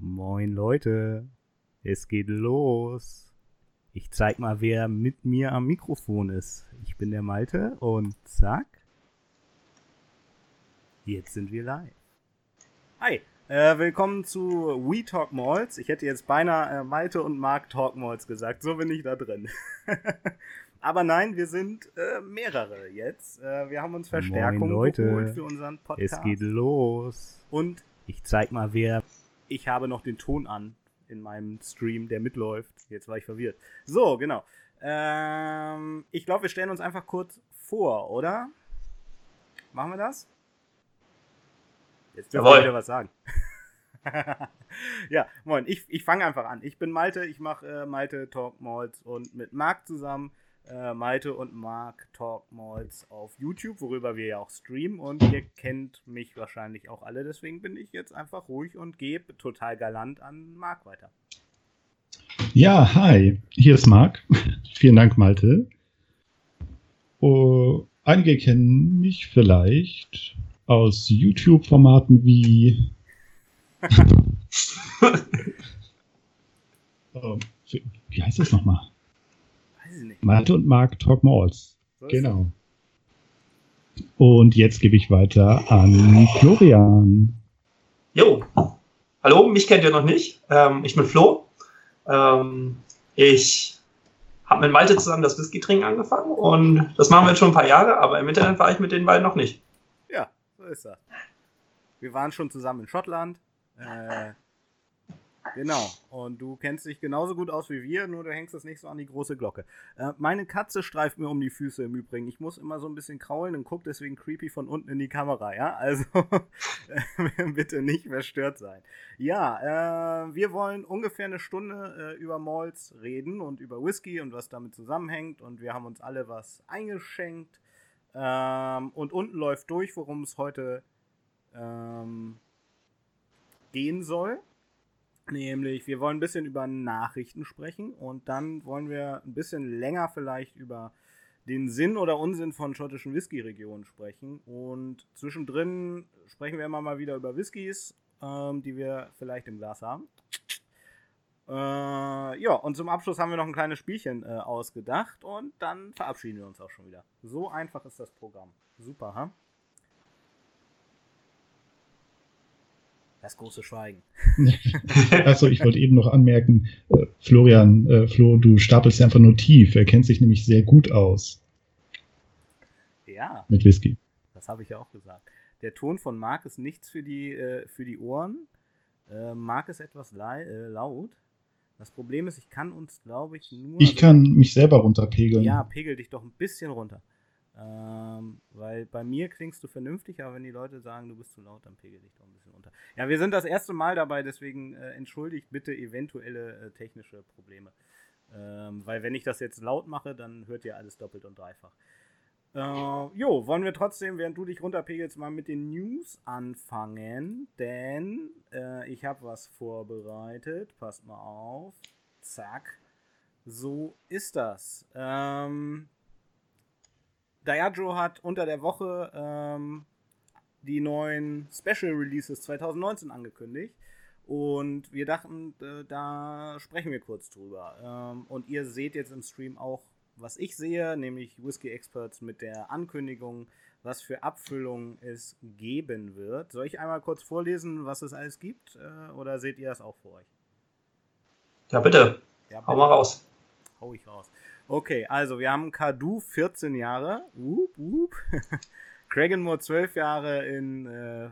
Moin Leute, es geht los. Ich zeig mal, wer mit mir am Mikrofon ist. Ich bin der Malte und zack. Jetzt sind wir live. Hi, äh, willkommen zu We Talk Malls. Ich hätte jetzt beinahe äh, Malte und Mark Talk Malls gesagt. So bin ich da drin. Aber nein, wir sind äh, mehrere jetzt. Äh, wir haben uns Verstärkung Moin, Leute. geholt für unseren Podcast. Es geht los. Und ich zeig mal, wer. Ich habe noch den Ton an in meinem Stream, der mitläuft. Jetzt war ich verwirrt. So, genau. Ähm, ich glaube, wir stellen uns einfach kurz vor, oder? Machen wir das? Jetzt dürfen wir wieder was sagen. ja, moin, ich, ich fange einfach an. Ich bin Malte, ich mache äh, Malte Talk Malls und mit Marc zusammen äh, Malte und Marc Talk Malls auf YouTube, worüber wir ja auch streamen und ihr kennt mich wahrscheinlich auch alle, deswegen bin ich jetzt einfach ruhig und gebe total galant an Marc weiter. Ja, hi, hier ist Marc. Vielen Dank, Malte. Oh, einige kennen mich vielleicht aus YouTube-Formaten wie oh, wie heißt das nochmal? Malte und Marc Talk Malls. So genau. Und jetzt gebe ich weiter an Florian. Jo. Hallo, mich kennt ihr noch nicht. Ähm, ich bin Flo. Ähm, ich habe mit Malte zusammen das Whisky trinken angefangen und das machen wir jetzt schon ein paar Jahre, aber im Internet war ich mit den beiden noch nicht. Ja, so ist das. Wir waren schon zusammen in Schottland. Äh, Genau. Und du kennst dich genauso gut aus wie wir, nur du hängst das nicht so an die große Glocke. Äh, meine Katze streift mir um die Füße im Übrigen. Ich muss immer so ein bisschen kraulen und gucke deswegen creepy von unten in die Kamera, ja? Also bitte nicht verstört sein. Ja, äh, wir wollen ungefähr eine Stunde äh, über Malls reden und über Whisky und was damit zusammenhängt. Und wir haben uns alle was eingeschenkt. Ähm, und unten läuft durch, worum es heute ähm, gehen soll. Nämlich, wir wollen ein bisschen über Nachrichten sprechen und dann wollen wir ein bisschen länger vielleicht über den Sinn oder Unsinn von schottischen Whisky-Regionen sprechen. Und zwischendrin sprechen wir immer mal wieder über Whiskys, ähm, die wir vielleicht im Glas haben. Äh, ja, und zum Abschluss haben wir noch ein kleines Spielchen äh, ausgedacht und dann verabschieden wir uns auch schon wieder. So einfach ist das Programm. Super, ha? Das große Schweigen. Achso, ich wollte eben noch anmerken, äh, Florian, äh, Flo, du stapelst einfach nur tief. Er kennt sich nämlich sehr gut aus. Ja. Mit Whisky. Das habe ich ja auch gesagt. Der Ton von Marc ist nichts für die, äh, für die Ohren. Äh, Marc ist etwas äh, laut. Das Problem ist, ich kann uns, glaube ich, nur. Ich kann mich selber runterpegeln. Ja, pegel dich doch ein bisschen runter. Ähm, weil bei mir klingst du vernünftig, aber wenn die Leute sagen, du bist zu laut, dann pegel dich doch ein bisschen unter. Ja, wir sind das erste Mal dabei, deswegen äh, entschuldigt bitte eventuelle äh, technische Probleme. Ähm, weil wenn ich das jetzt laut mache, dann hört ihr alles doppelt und dreifach. Äh, jo, wollen wir trotzdem, während du dich runterpegelst, mal mit den News anfangen, denn äh, ich habe was vorbereitet. Passt mal auf. Zack. So ist das. Ähm, Diageo hat unter der Woche ähm, die neuen Special Releases 2019 angekündigt. Und wir dachten, äh, da sprechen wir kurz drüber. Ähm, und ihr seht jetzt im Stream auch, was ich sehe, nämlich Whiskey Experts mit der Ankündigung, was für Abfüllungen es geben wird. Soll ich einmal kurz vorlesen, was es alles gibt? Äh, oder seht ihr das auch vor euch? Ja, bitte. Ja, bitte. Hau mal raus. Hau ich raus. Okay, also wir haben Kadu 14 Jahre. Whoop, whoop. Kragenmoor 12 Jahre in. Äh, äh,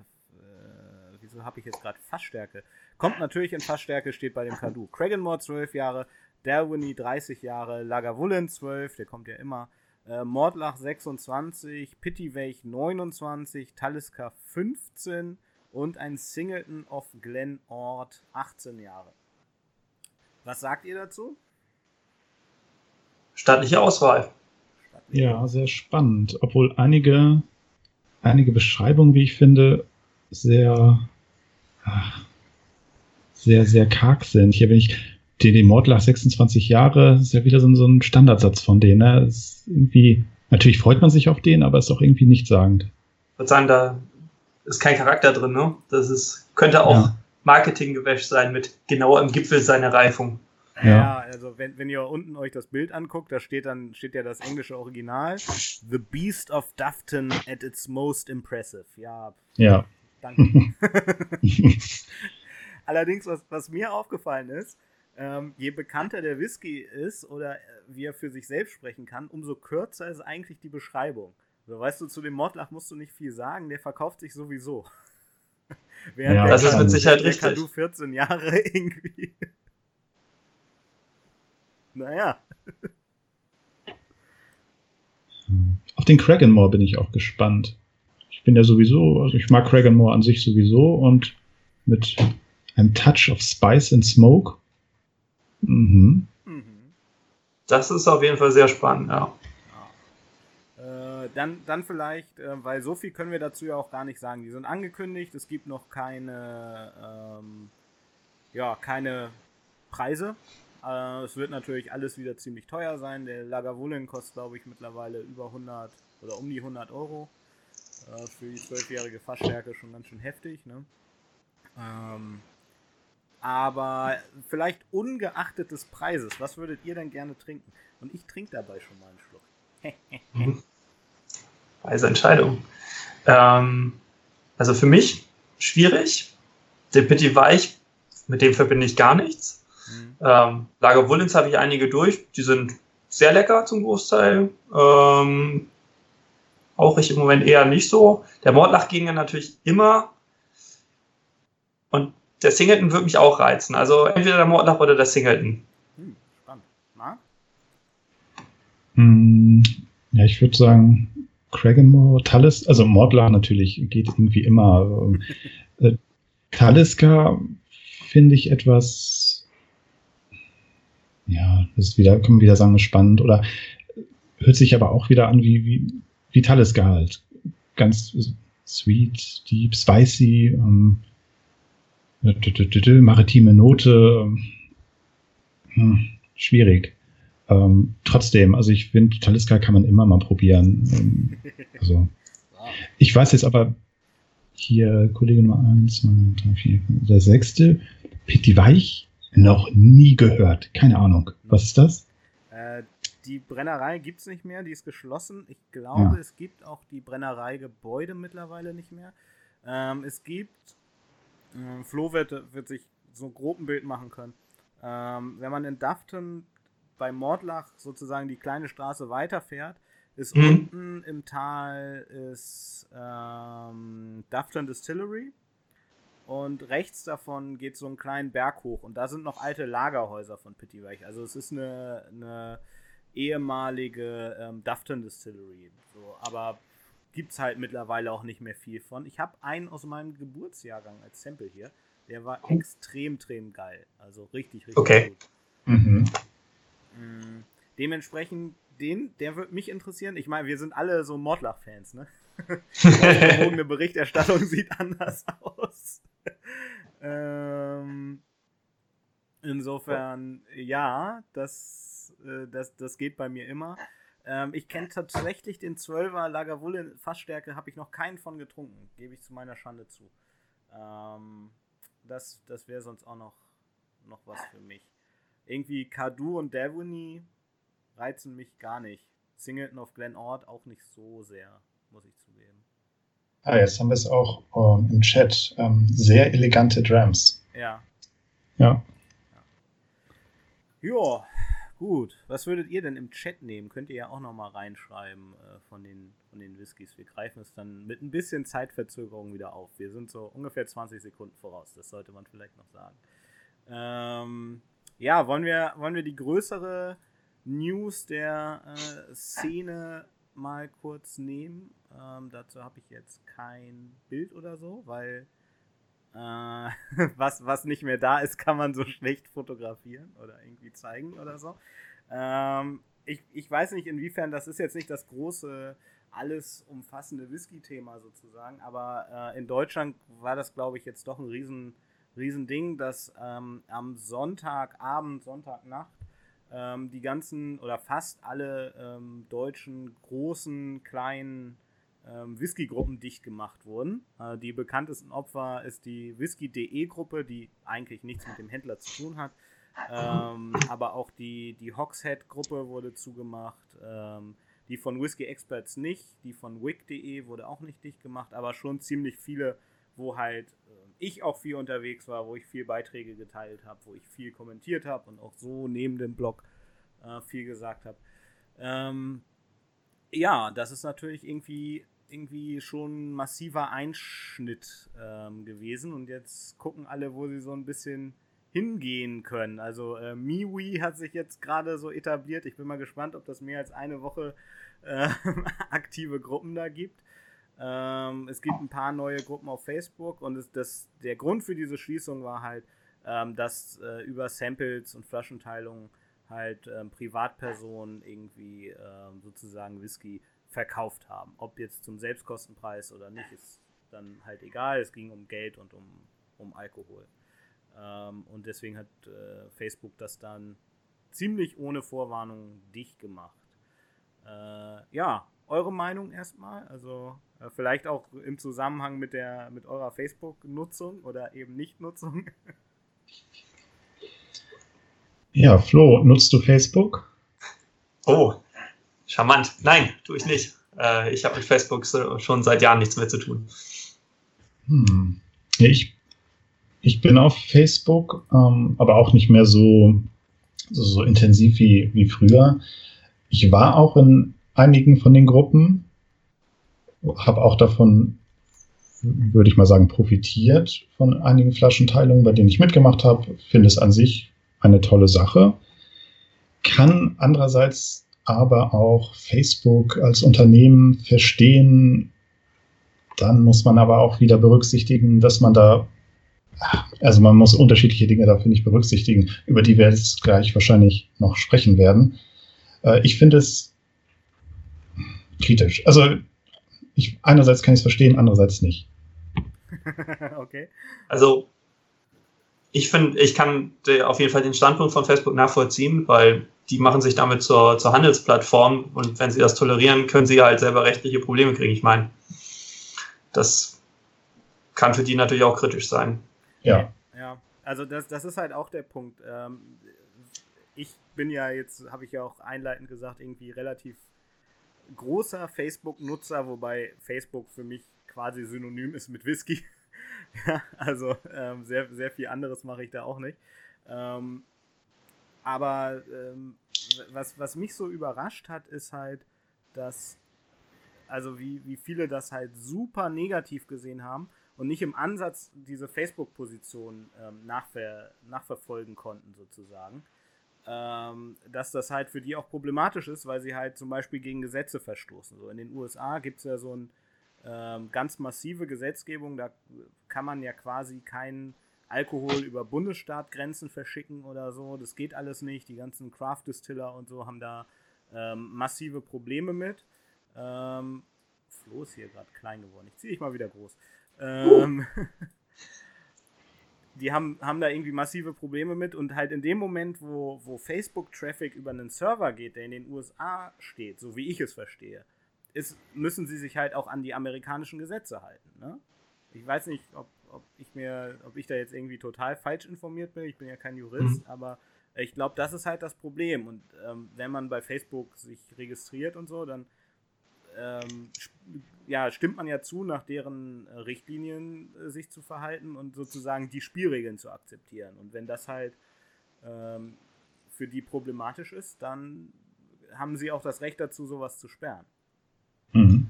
wieso habe ich jetzt gerade Fassstärke? Kommt natürlich in Fassstärke, steht bei dem Kadu. Kragenmoor 12 Jahre. Dalwhinnie 30 Jahre. Lagavulin 12, der kommt ja immer. Äh, Mordlach 26. Pittyweich 29. Talisker 15. Und ein Singleton of Glen Ord 18 Jahre. Was sagt ihr dazu? Stattliche Auswahl. Ja, sehr spannend. Obwohl einige, einige Beschreibungen, wie ich finde, sehr, ach, sehr, sehr karg sind. Hier bin ich, den Mordlach 26 Jahre, ist ja wieder so, so ein Standardsatz von denen. Ne? Ist irgendwie, natürlich freut man sich auf den, aber ist auch irgendwie nichtssagend. Ich würde sagen, da ist kein Charakter drin, ne? Das ist, könnte auch ja. Marketinggewäsch sein mit genau im Gipfel seiner Reifung. Ja, ja also wenn, wenn ihr unten euch das Bild anguckt, da steht dann steht ja das englische Original. The Beast of Dufton at its most impressive. Ja. Ja. Danke. Allerdings, was, was mir aufgefallen ist, ähm, je bekannter der Whisky ist oder äh, wie er für sich selbst sprechen kann, umso kürzer ist eigentlich die Beschreibung. So, weißt du, zu dem Mordlach musst du nicht viel sagen, der verkauft sich sowieso. Während ja, das ist mit Sicherheit richtig. Du 14 Jahre irgendwie. Naja. Auf den Kraganmore bin ich auch gespannt. Ich bin ja sowieso, also ich mag Kraganmore an sich sowieso und mit einem Touch of Spice and Smoke. Mhm. mhm. Das ist auf jeden Fall sehr spannend, ja. Äh, dann, dann vielleicht, äh, weil so viel können wir dazu ja auch gar nicht sagen. Die sind angekündigt, es gibt noch keine, ähm, ja, keine Preise. Äh, es wird natürlich alles wieder ziemlich teuer sein. Der Lagavulin kostet, glaube ich, mittlerweile über 100 oder um die 100 Euro. Äh, für die zwölfjährige Fassstärke schon ganz schön heftig. Ne? Ähm, aber vielleicht ungeachtet des Preises, was würdet ihr denn gerne trinken? Und ich trinke dabei schon mal einen Schluck. Weise Entscheidung. Ähm, also für mich schwierig. Der Pitti Weich, mit dem verbinde ich gar nichts. Mhm. Ähm, Lager Wullens habe ich einige durch. Die sind sehr lecker zum Großteil. Ähm, auch ich im Moment eher nicht so. Der Mordlach ging ja natürlich immer. Und der Singleton würde mich auch reizen. Also entweder der Mordlach oder der Singleton. Hm, spannend. Na? Hm, ja, ich würde sagen, Kraganmore, Talis, also Mordlach natürlich geht irgendwie immer. äh, Taliska finde ich etwas, ja, das ist wieder, kann man wieder sagen, spannend oder hört sich aber auch wieder an wie, wie, wie Taliska halt. Ganz sweet, deep, spicy, ähm, maritime Note, ähm, hm, schwierig. Ähm, trotzdem, also ich finde, Taliska kann man immer mal probieren. Ähm, also, ich weiß jetzt aber, hier Kollege Nummer 1, 2, 3, 4, der sechste, Pitti Weich, noch nie gehört. Keine Ahnung. Was ist das? Äh, die Brennerei gibt es nicht mehr, die ist geschlossen. Ich glaube, ja. es gibt auch die Brennereigebäude mittlerweile nicht mehr. Ähm, es gibt, äh, Flo wird, wird sich so ein groben Bild machen können. Ähm, wenn man in Dafton bei Mordlach sozusagen die kleine Straße weiterfährt, ist mhm. unten im Tal ist ähm, Dufton Distillery und rechts davon geht so ein kleinen Berg hoch und da sind noch alte Lagerhäuser von Pittyweich. Also es ist eine, eine ehemalige ähm, Dufton Distillery. So, aber gibt es halt mittlerweile auch nicht mehr viel von. Ich habe einen aus meinem Geburtsjahrgang als Sample hier. Der war extrem, extrem geil. Also richtig, richtig okay. gut. Mhm. Mm, dementsprechend, den, der würde mich interessieren. Ich meine, wir sind alle so Mordlach-Fans, ne? eine Berichterstattung sieht anders aus. Ähm, insofern, ja, das, äh, das, das geht bei mir immer. Ähm, ich kenne tatsächlich den 12er Lagavulin Fassstärke, habe ich noch keinen von getrunken, gebe ich zu meiner Schande zu. Ähm, das das wäre sonst auch noch, noch was für mich. Irgendwie Kadu und Devony reizen mich gar nicht. Singleton of Glen Ord auch nicht so sehr, muss ich zugeben. Ah, jetzt haben wir es auch ähm, im Chat. Ähm, sehr elegante Drums. Ja. Ja. Ja, gut. Was würdet ihr denn im Chat nehmen? Könnt ihr ja auch nochmal reinschreiben äh, von, den, von den Whiskys. Wir greifen es dann mit ein bisschen Zeitverzögerung wieder auf. Wir sind so ungefähr 20 Sekunden voraus. Das sollte man vielleicht noch sagen. Ähm, ja, wollen wir, wollen wir die größere News der äh, Szene mal kurz nehmen? Ähm, dazu habe ich jetzt kein Bild oder so, weil äh, was, was nicht mehr da ist, kann man so schlecht fotografieren oder irgendwie zeigen oder so. Ähm, ich, ich weiß nicht, inwiefern das ist jetzt nicht das große, alles umfassende Whisky-Thema sozusagen, aber äh, in Deutschland war das, glaube ich, jetzt doch ein riesen Riesending, dass ähm, am Sonntagabend, Sonntagnacht ähm, die ganzen oder fast alle ähm, deutschen großen, kleinen ähm, Whisky-Gruppen dicht gemacht wurden. Äh, die bekanntesten Opfer ist die Whisky.de-Gruppe, die eigentlich nichts mit dem Händler zu tun hat. Ähm, aber auch die, die Hogshead-Gruppe wurde zugemacht. Ähm, die von Whisky Experts nicht. Die von Wick.de wurde auch nicht dicht gemacht. Aber schon ziemlich viele, wo halt äh, ich auch viel unterwegs war, wo ich viel Beiträge geteilt habe, wo ich viel kommentiert habe und auch so neben dem Blog äh, viel gesagt habe. Ähm, ja, das ist natürlich irgendwie irgendwie schon ein massiver Einschnitt ähm, gewesen und jetzt gucken alle, wo sie so ein bisschen hingehen können. Also äh, MiWi hat sich jetzt gerade so etabliert. Ich bin mal gespannt, ob das mehr als eine Woche äh, aktive Gruppen da gibt. Ähm, es gibt ein paar neue Gruppen auf Facebook und es, das, der Grund für diese Schließung war halt, ähm, dass äh, über Samples und Flaschenteilungen halt ähm, Privatpersonen irgendwie ähm, sozusagen Whisky verkauft haben. Ob jetzt zum Selbstkostenpreis oder nicht, ist dann halt egal. Es ging um Geld und um, um Alkohol. Ähm, und deswegen hat äh, Facebook das dann ziemlich ohne Vorwarnung dicht gemacht. Äh, ja, eure Meinung erstmal? Also äh, vielleicht auch im Zusammenhang mit der mit eurer Facebook-Nutzung oder eben Nicht-Nutzung? Ja, Flo, nutzt du Facebook? Oh, Charmant. Nein, tue ich nicht. Äh, ich habe mit Facebook schon seit Jahren nichts mehr zu tun. Hm. Ich, ich bin auf Facebook, ähm, aber auch nicht mehr so, so, so intensiv wie, wie früher. Ich war auch in einigen von den Gruppen, habe auch davon, würde ich mal sagen, profitiert von einigen Flaschenteilungen, bei denen ich mitgemacht habe. Finde es an sich eine tolle Sache. Kann andererseits aber auch Facebook als Unternehmen verstehen. Dann muss man aber auch wieder berücksichtigen, dass man da, also man muss unterschiedliche Dinge dafür nicht berücksichtigen, über die wir jetzt gleich wahrscheinlich noch sprechen werden. Äh, ich finde es kritisch. Also ich, einerseits kann ich es verstehen, andererseits nicht. okay. Also ich finde, ich kann auf jeden Fall den Standpunkt von Facebook nachvollziehen, weil die machen sich damit zur, zur Handelsplattform und wenn sie das tolerieren, können sie halt selber rechtliche Probleme kriegen. Ich meine, das kann für die natürlich auch kritisch sein. Ja. Ja, also das, das ist halt auch der Punkt. Ähm, ich bin ja jetzt, habe ich ja auch einleitend gesagt, irgendwie relativ großer Facebook-Nutzer, wobei Facebook für mich quasi synonym ist mit Whisky. ja, also ähm, sehr, sehr viel anderes mache ich da auch nicht. Ähm, aber ähm, was, was mich so überrascht hat, ist halt, dass, also wie, wie viele das halt super negativ gesehen haben und nicht im Ansatz diese Facebook-Position ähm, nachver nachverfolgen konnten, sozusagen. Ähm, dass das halt für die auch problematisch ist, weil sie halt zum Beispiel gegen Gesetze verstoßen. So in den USA gibt es ja so eine ähm, ganz massive Gesetzgebung, da kann man ja quasi keinen Alkohol über Bundesstaatgrenzen verschicken oder so. Das geht alles nicht. Die ganzen Craft-Distiller und so haben da ähm, massive Probleme mit. Ähm, Flo ist hier gerade klein geworden. Ich ziehe dich mal wieder groß. Ähm, uh. die haben, haben da irgendwie massive Probleme mit und halt in dem Moment, wo, wo Facebook-Traffic über einen Server geht, der in den USA steht, so wie ich es verstehe, ist, müssen sie sich halt auch an die amerikanischen Gesetze halten. Ne? Ich weiß nicht, ob ob ich mir, ob ich da jetzt irgendwie total falsch informiert bin. Ich bin ja kein Jurist, mhm. aber ich glaube, das ist halt das Problem. Und ähm, wenn man bei Facebook sich registriert und so, dann ähm, ja, stimmt man ja zu, nach deren äh, Richtlinien äh, sich zu verhalten und sozusagen die Spielregeln zu akzeptieren. Und wenn das halt ähm, für die problematisch ist, dann haben sie auch das Recht dazu, sowas zu sperren. Mhm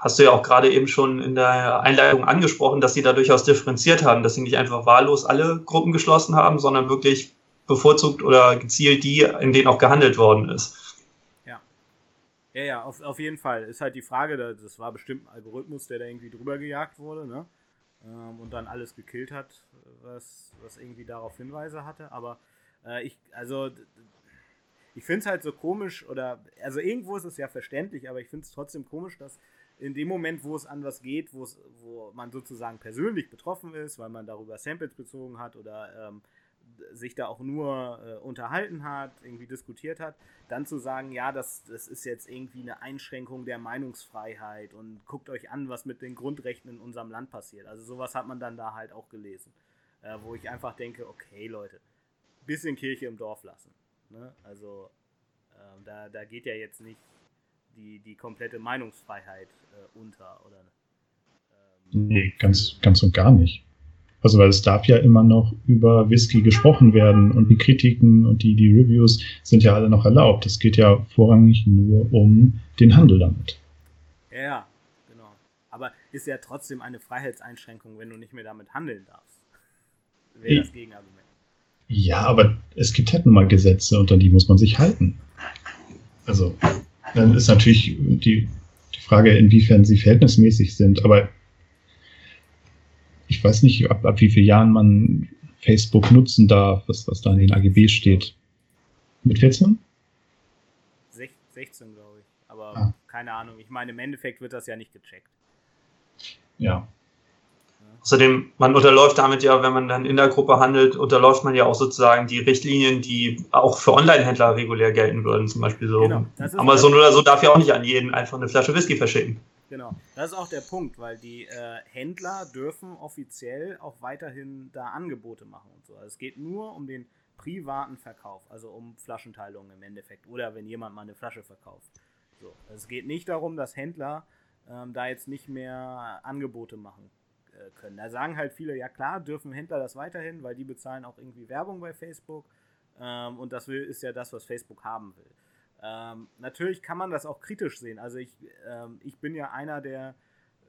hast du ja auch gerade eben schon in der Einleitung angesprochen, dass sie da durchaus differenziert haben, dass sie nicht einfach wahllos alle Gruppen geschlossen haben, sondern wirklich bevorzugt oder gezielt die, in denen auch gehandelt worden ist. Ja. Ja, auf, auf jeden Fall. Ist halt die Frage, das war bestimmt ein Algorithmus, der da irgendwie drüber gejagt wurde, ne? Ähm, und dann alles gekillt hat, was, was irgendwie darauf Hinweise hatte. Aber äh, ich, also ich finde es halt so komisch, oder, also irgendwo ist es ja verständlich, aber ich finde es trotzdem komisch, dass in dem Moment, wo es an was geht, wo man sozusagen persönlich betroffen ist, weil man darüber Samples bezogen hat oder ähm, sich da auch nur äh, unterhalten hat, irgendwie diskutiert hat, dann zu sagen, ja, das, das ist jetzt irgendwie eine Einschränkung der Meinungsfreiheit und guckt euch an, was mit den Grundrechten in unserem Land passiert. Also sowas hat man dann da halt auch gelesen, äh, wo ich einfach denke, okay Leute, bisschen Kirche im Dorf lassen. Ne? Also äh, da, da geht ja jetzt nicht die, die komplette Meinungsfreiheit äh, unter, oder? Ähm, nee, ganz, ganz und gar nicht. Also weil es darf ja immer noch über Whisky gesprochen werden und die Kritiken und die, die Reviews sind ja alle noch erlaubt. Es geht ja vorrangig nur um den Handel damit. Ja, genau. Aber ist ja trotzdem eine Freiheitseinschränkung, wenn du nicht mehr damit handeln darfst. Wäre das Gegenargument. Ja, aber es gibt halt nun mal Gesetze und an die muss man sich halten. Also, dann ist natürlich die, die Frage, inwiefern sie verhältnismäßig sind. Aber ich weiß nicht, ab, ab wie vielen Jahren man Facebook nutzen darf, was, was da in den AGB steht. Mit 14? 16, glaube ich. Aber ah. keine Ahnung. Ich meine, im Endeffekt wird das ja nicht gecheckt. Ja. Außerdem, man unterläuft damit ja, wenn man dann in der Gruppe handelt, unterläuft man ja auch sozusagen die Richtlinien, die auch für Online-Händler regulär gelten würden. Zum Beispiel so genau, Amazon oder so darf ja auch nicht an jeden einfach eine Flasche Whisky verschicken. Genau, das ist auch der Punkt, weil die äh, Händler dürfen offiziell auch weiterhin da Angebote machen und so. Also es geht nur um den privaten Verkauf, also um Flaschenteilungen im Endeffekt oder wenn jemand mal eine Flasche verkauft. So. Es geht nicht darum, dass Händler ähm, da jetzt nicht mehr Angebote machen äh, können. Da sagen halt viele, ja klar, dürfen Händler das weiterhin, weil die bezahlen auch irgendwie Werbung bei Facebook ähm, und das will, ist ja das, was Facebook haben will. Ähm, natürlich kann man das auch kritisch sehen. Also ich, ähm, ich bin ja einer der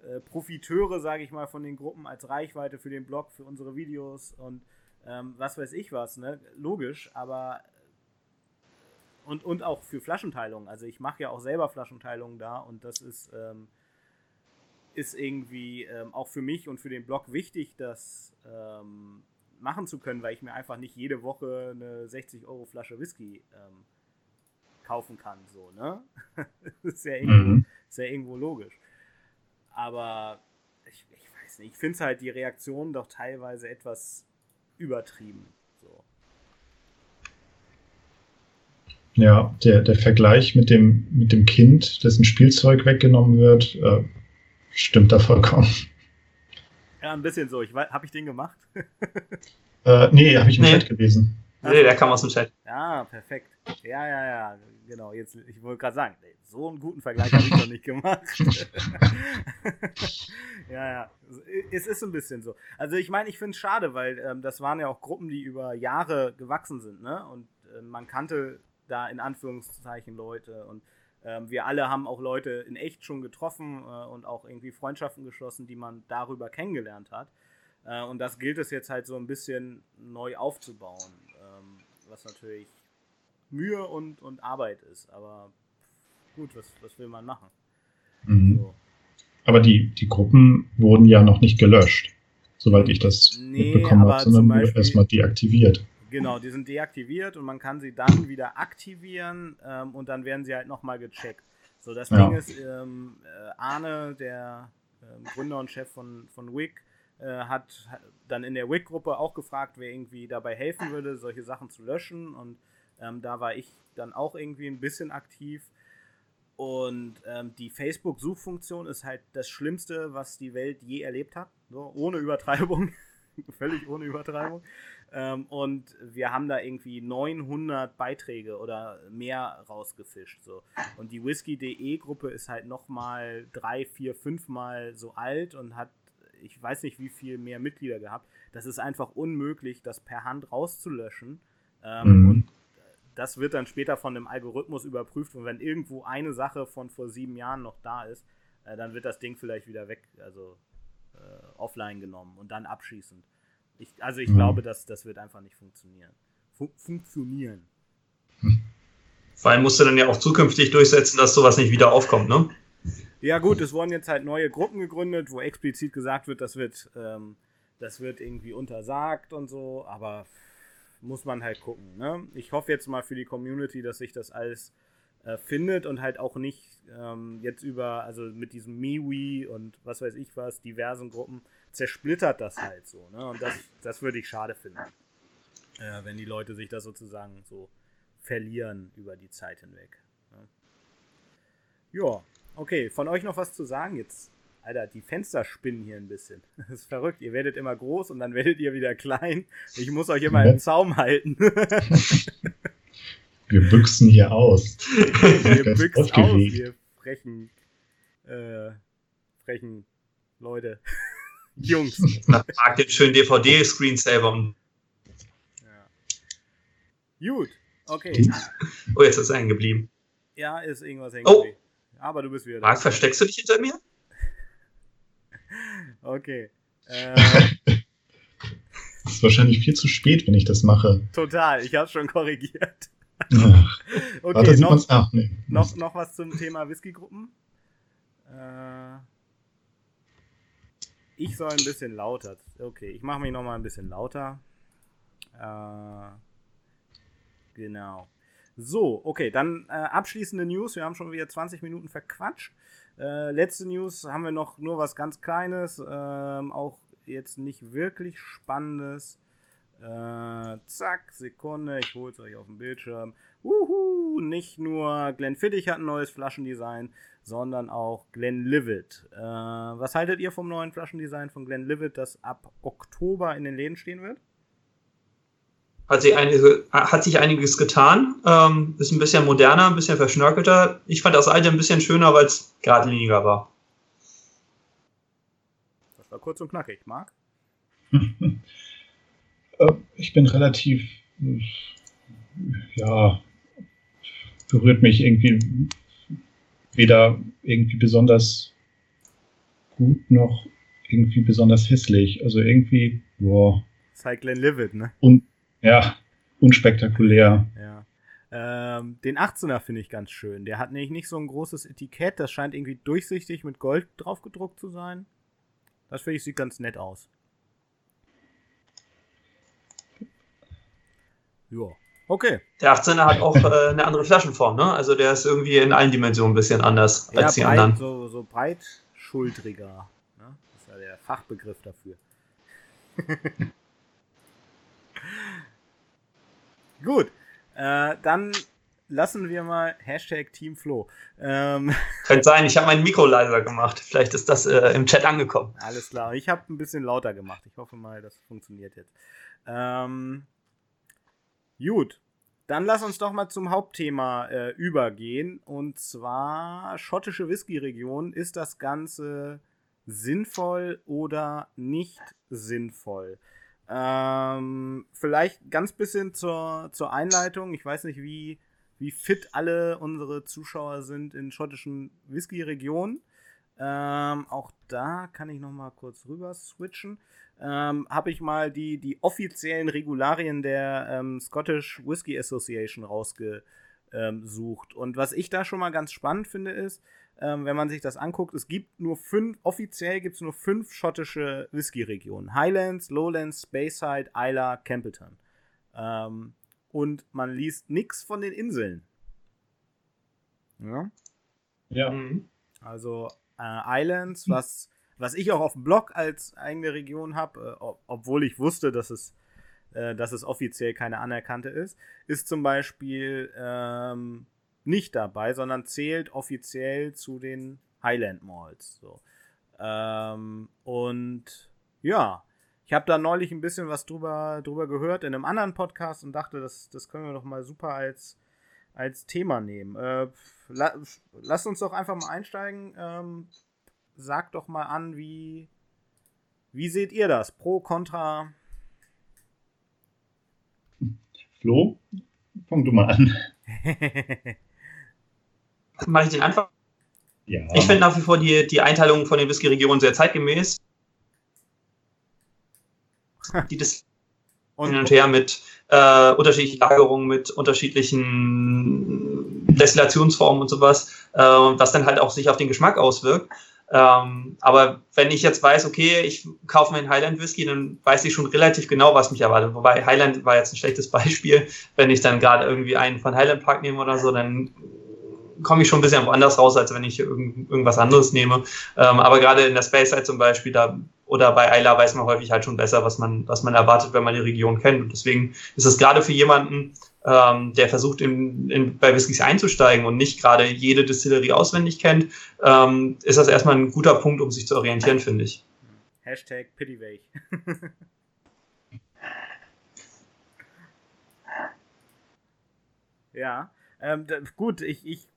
äh, Profiteure, sage ich mal, von den Gruppen als Reichweite für den Blog, für unsere Videos und ähm, was weiß ich was, ne? Logisch, aber und, und auch für Flaschenteilungen. Also ich mache ja auch selber Flaschenteilungen da und das ist, ähm, ist irgendwie ähm, auch für mich und für den Blog wichtig, das ähm, machen zu können, weil ich mir einfach nicht jede Woche eine 60 Euro Flasche Whisky ähm, kaufen kann, so, ne? ist, ja irgendwo, mhm. ist ja irgendwo logisch. Aber ich, ich weiß nicht, ich finde es halt die Reaktion doch teilweise etwas übertrieben. So. Ja, der, der Vergleich mit dem, mit dem Kind, dessen Spielzeug weggenommen wird, äh, stimmt da vollkommen. Ja, ein bisschen so. Habe ich den gemacht? äh, nee, habe ich im nee. Chat gelesen. Nee, der kam aus dem Chat. Ja, perfekt. Ja, ja, ja, genau. Jetzt, ich wollte gerade sagen, so einen guten Vergleich habe ich noch nicht gemacht. ja, ja. Es ist ein bisschen so. Also ich meine, ich finde es schade, weil ähm, das waren ja auch Gruppen, die über Jahre gewachsen sind, ne? Und äh, man kannte da in Anführungszeichen Leute und ähm, wir alle haben auch Leute in echt schon getroffen äh, und auch irgendwie Freundschaften geschlossen, die man darüber kennengelernt hat. Äh, und das gilt es jetzt halt so ein bisschen neu aufzubauen, was natürlich Mühe und, und Arbeit ist. Aber gut, was, was will man machen? Mhm. So. Aber die, die Gruppen wurden ja noch nicht gelöscht, soweit ich das nee, mitbekommen habe, sondern nur erstmal deaktiviert. Genau, die sind deaktiviert und man kann sie dann wieder aktivieren ähm, und dann werden sie halt nochmal gecheckt. So, das ja. Ding ist, ähm, äh, Arne, der äh, Gründer und Chef von, von WIG, äh, hat dann in der WIG-Gruppe auch gefragt, wer irgendwie dabei helfen würde, solche Sachen zu löschen. Und ähm, da war ich dann auch irgendwie ein bisschen aktiv. Und ähm, die Facebook-Suchfunktion ist halt das Schlimmste, was die Welt je erlebt hat. So, ohne Übertreibung. Völlig ohne Übertreibung. Ähm, und wir haben da irgendwie 900 Beiträge oder mehr rausgefischt. So. Und die Whisky.de Gruppe ist halt nochmal drei, vier, fünfmal so alt und hat, ich weiß nicht wie viel mehr Mitglieder gehabt. Das ist einfach unmöglich, das per Hand rauszulöschen. Ähm, mhm. Und das wird dann später von einem Algorithmus überprüft. Und wenn irgendwo eine Sache von vor sieben Jahren noch da ist, äh, dann wird das Ding vielleicht wieder weg, also äh, offline genommen und dann abschließend. Ich, also ich mhm. glaube, dass das wird einfach nicht funktionieren. Fun funktionieren. Vor allem musst du dann ja auch zukünftig durchsetzen, dass sowas nicht wieder aufkommt, ne? Ja gut, es wurden jetzt halt neue Gruppen gegründet, wo explizit gesagt wird, das wird, ähm, das wird irgendwie untersagt und so, aber muss man halt gucken. Ne? Ich hoffe jetzt mal für die Community, dass sich das alles äh, findet und halt auch nicht ähm, jetzt über, also mit diesem MeWe und was weiß ich was, diversen Gruppen, zersplittert das halt so. Ne? Und das, das würde ich schade finden. Äh, wenn die Leute sich da sozusagen so verlieren über die Zeit hinweg. Ne? Ja, okay. Von euch noch was zu sagen? Jetzt, Alter, die Fenster spinnen hier ein bisschen. Das ist verrückt. Ihr werdet immer groß und dann werdet ihr wieder klein. Ich muss euch immer im Zaum halten. Wir büchsen hier aus. Wir büchsen aus, wir frechen, äh, frechen Leute. Jungs. Mag den schönen DVD-Screensaver. Ja. Gut, okay. Oh, jetzt ist er hängen geblieben. Ja, ist irgendwas hängen Oh. Aber du bist wieder Marc, versteckst du dich hinter mir? Okay. Äh, Es ist wahrscheinlich viel zu spät, wenn ich das mache. total, ich hab's schon korrigiert. Ach, Okay, warte, noch? Ach, nee. noch, noch was zum Thema Whiskygruppen. Äh, ich soll ein bisschen lauter. Okay, ich mache mich noch mal ein bisschen lauter. Äh, genau. So, okay, dann äh, abschließende News. Wir haben schon wieder 20 Minuten verquatscht. Äh, letzte News haben wir noch nur was ganz Kleines, ähm, auch jetzt nicht wirklich Spannendes. Äh, zack, Sekunde, ich hole es euch auf dem Bildschirm. Uhu, nicht nur Glenfiddich hat ein neues Flaschendesign, sondern auch Glenlivet. Äh, was haltet ihr vom neuen Flaschendesign von Glenlivet, das ab Oktober in den Läden stehen wird? Hat sich, einige, hat sich einiges getan. Ähm, ist ein bisschen moderner, ein bisschen verschnörkelter. Ich fand das alte ein bisschen schöner, weil es geradliniger war. Das war kurz und knackig, Marc. Äh, Ich bin relativ, ja, berührt mich irgendwie weder irgendwie besonders gut noch irgendwie besonders hässlich. Also irgendwie, boah, halt Glenlivet, ne? un, ja, unspektakulär. Ja. Ähm, den 18er finde ich ganz schön. Der hat nämlich nicht so ein großes Etikett. Das scheint irgendwie durchsichtig mit Gold drauf gedruckt zu sein. Das finde ich sieht ganz nett aus. Ja. Okay. Der 18er hat auch äh, eine andere Flaschenform, ne? Also der ist irgendwie in allen Dimensionen ein bisschen anders als die breit, anderen. So, so breitschultriger. Ne? Das ist ja der Fachbegriff dafür. Gut. Äh, dann lassen wir mal Hashtag Team Flo. Ähm, Könnte sein, ich habe mein Mikro leiser gemacht. Vielleicht ist das äh, im Chat angekommen. Alles klar. Ich habe ein bisschen lauter gemacht. Ich hoffe mal, das funktioniert jetzt. Ähm, gut. Dann lass uns doch mal zum Hauptthema äh, übergehen. Und zwar schottische Whisky-Region. Ist das Ganze sinnvoll oder nicht sinnvoll? Ähm, vielleicht ganz bisschen zur, zur Einleitung. Ich weiß nicht, wie, wie fit alle unsere Zuschauer sind in schottischen Whisky-Regionen. Ähm, auch da kann ich noch mal kurz rüber switchen. Ähm, Habe ich mal die, die offiziellen Regularien der ähm, Scottish Whisky Association rausgesucht. Und was ich da schon mal ganz spannend finde, ist, ähm, wenn man sich das anguckt, es gibt nur fünf, offiziell gibt es nur fünf schottische Whisky-Regionen. Highlands, Lowlands, Speyside, Isla, Campbellton. Ähm, und man liest nichts von den Inseln. Ja. Ja. Also äh, Islands, was, was ich auch auf dem Blog als eigene Region habe, äh, ob, obwohl ich wusste, dass es, äh, dass es offiziell keine anerkannte ist, ist zum Beispiel ähm, nicht dabei, sondern zählt offiziell zu den Highland Malls. So. Ähm, und ja, ich habe da neulich ein bisschen was drüber, drüber gehört in einem anderen Podcast und dachte, das, das können wir doch mal super als, als Thema nehmen. Äh, la, lasst uns doch einfach mal einsteigen. Ähm, sagt doch mal an, wie, wie seht ihr das? Pro, Contra? Flo, fang du mal an. Mache ich den Anfang? Ja. Ich finde nach wie vor die, die Einteilung von den Whisky-Regionen sehr zeitgemäß. Die das hin und her mit äh, unterschiedlichen Lagerungen, mit unterschiedlichen Destillationsformen und sowas, äh, was dann halt auch sich auf den Geschmack auswirkt. Ähm, aber wenn ich jetzt weiß, okay, ich kaufe mir einen Highland Whisky, dann weiß ich schon relativ genau, was mich erwartet. Wobei Highland war jetzt ein schlechtes Beispiel. Wenn ich dann gerade irgendwie einen von Highland Park nehme oder so, dann komme ich schon ein bisschen woanders raus, als wenn ich irgend, irgendwas anderes nehme. Ähm, aber gerade in der Space Side zum Beispiel, da oder bei Ayla weiß man häufig halt schon besser, was man, was man erwartet, wenn man die Region kennt. Und deswegen ist es gerade für jemanden, ähm, der versucht, in, in, bei Whiskys einzusteigen und nicht gerade jede Distillerie auswendig kennt, ähm, ist das erstmal ein guter Punkt, um sich zu orientieren, finde ich. Hashtag Pittywake. ja, ähm, gut, ich, ich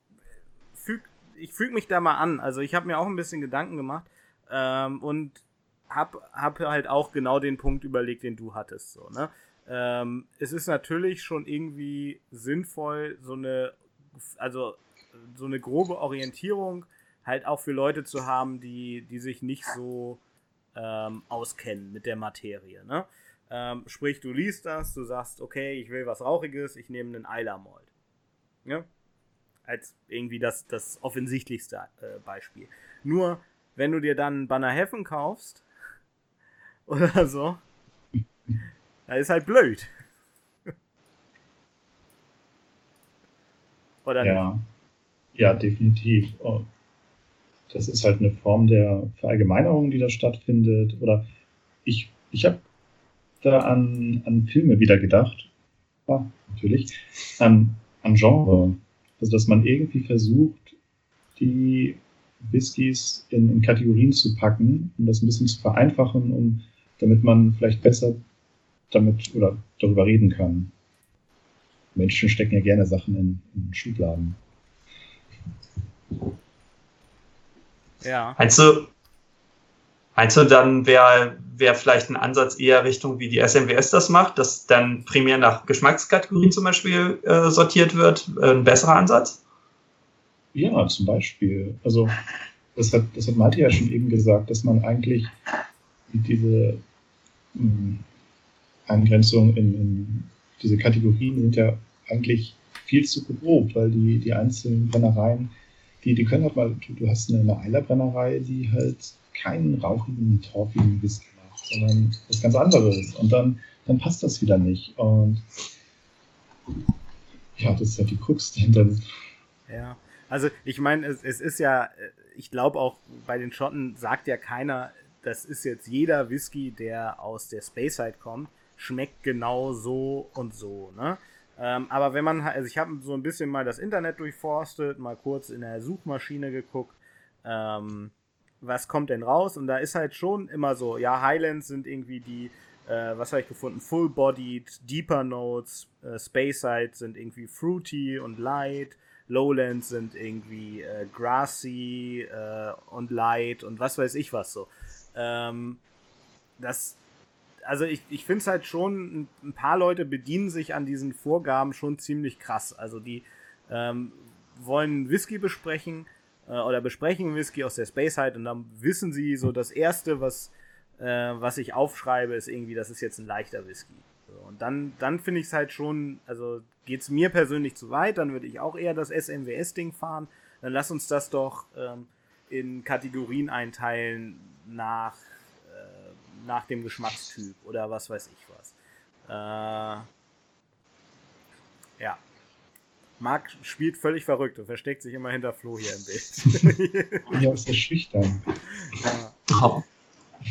ich füg mich da mal an. Also ich habe mir auch ein bisschen Gedanken gemacht ähm, und habe hab halt auch genau den Punkt überlegt, den du hattest. So, ne? Ähm, es ist natürlich schon irgendwie sinnvoll, so eine, also so eine grobe Orientierung halt auch für Leute zu haben, die, die sich nicht so ähm, auskennen mit der Materie. Ne? Ähm, sprich, du liest das, du sagst, okay, ich will was Rauchiges, ich nehme einen Eiler Malt. Ja? Als irgendwie das, das offensichtlichste äh, Beispiel. Nur, wenn du dir dann Banner Heffen kaufst oder so, da ist halt blöd. Oder ja. Nicht? Ja, definitiv. Und das ist halt eine Form der Verallgemeinerung, die da stattfindet. Oder ich, ich habe da an, an Filme wieder gedacht. Ja, natürlich. An, an Genre. Also, dass man irgendwie versucht, die Whiskys in, in Kategorien zu packen, um das ein bisschen zu vereinfachen, um, damit man vielleicht besser damit oder darüber reden kann. Menschen stecken ja gerne Sachen in, in Schubladen. Ja. Du, meinst du dann wäre wär vielleicht ein Ansatz eher Richtung, wie die SMWS das macht, dass dann primär nach Geschmackskategorien zum Beispiel äh, sortiert wird, äh, ein besserer Ansatz? Ja, zum Beispiel. Also, das hat, das hat Malte ja schon eben gesagt, dass man eigentlich diese mh, hm, Eingrenzung in, in, diese Kategorien sind ja eigentlich viel zu grob, weil die, die einzelnen Brennereien, die, die können halt mal, du, hast eine Eilerbrennerei, die halt keinen rauchigen, torfigen Whisky macht, sondern was ganz anderes. Und dann, dann passt das wieder nicht. Und ja, das ist halt die Krux dahinter. Ja, also ich meine, es, es ist ja, ich glaube auch bei den Schotten sagt ja keiner, das ist jetzt jeder Whisky, der aus der Space Side kommt, schmeckt genau so und so, ne? Ähm, aber wenn man, also ich habe so ein bisschen mal das Internet durchforstet, mal kurz in der Suchmaschine geguckt, ähm, was kommt denn raus? Und da ist halt schon immer so, ja, Highlands sind irgendwie die, äh, was habe ich gefunden? Full-bodied, Deeper Notes, äh, Speyside sind irgendwie fruity und light, Lowlands sind irgendwie äh, grassy äh, und light und was weiß ich was so. Ähm, das also ich, ich finde es halt schon, ein paar Leute bedienen sich an diesen Vorgaben schon ziemlich krass. Also die ähm, wollen Whisky besprechen äh, oder besprechen Whisky aus der Space Side und dann wissen sie so, das Erste, was, äh, was ich aufschreibe, ist irgendwie, das ist jetzt ein leichter Whisky. So, und dann, dann finde ich es halt schon, also geht es mir persönlich zu weit, dann würde ich auch eher das SMWS-Ding fahren. Dann lass uns das doch ähm, in Kategorien einteilen nach nach dem Geschmackstyp oder was weiß ich was. Äh, ja. Marc spielt völlig verrückt und versteckt sich immer hinter Flo hier im Bild. ja, ist der schüchtern. Ja. Oh.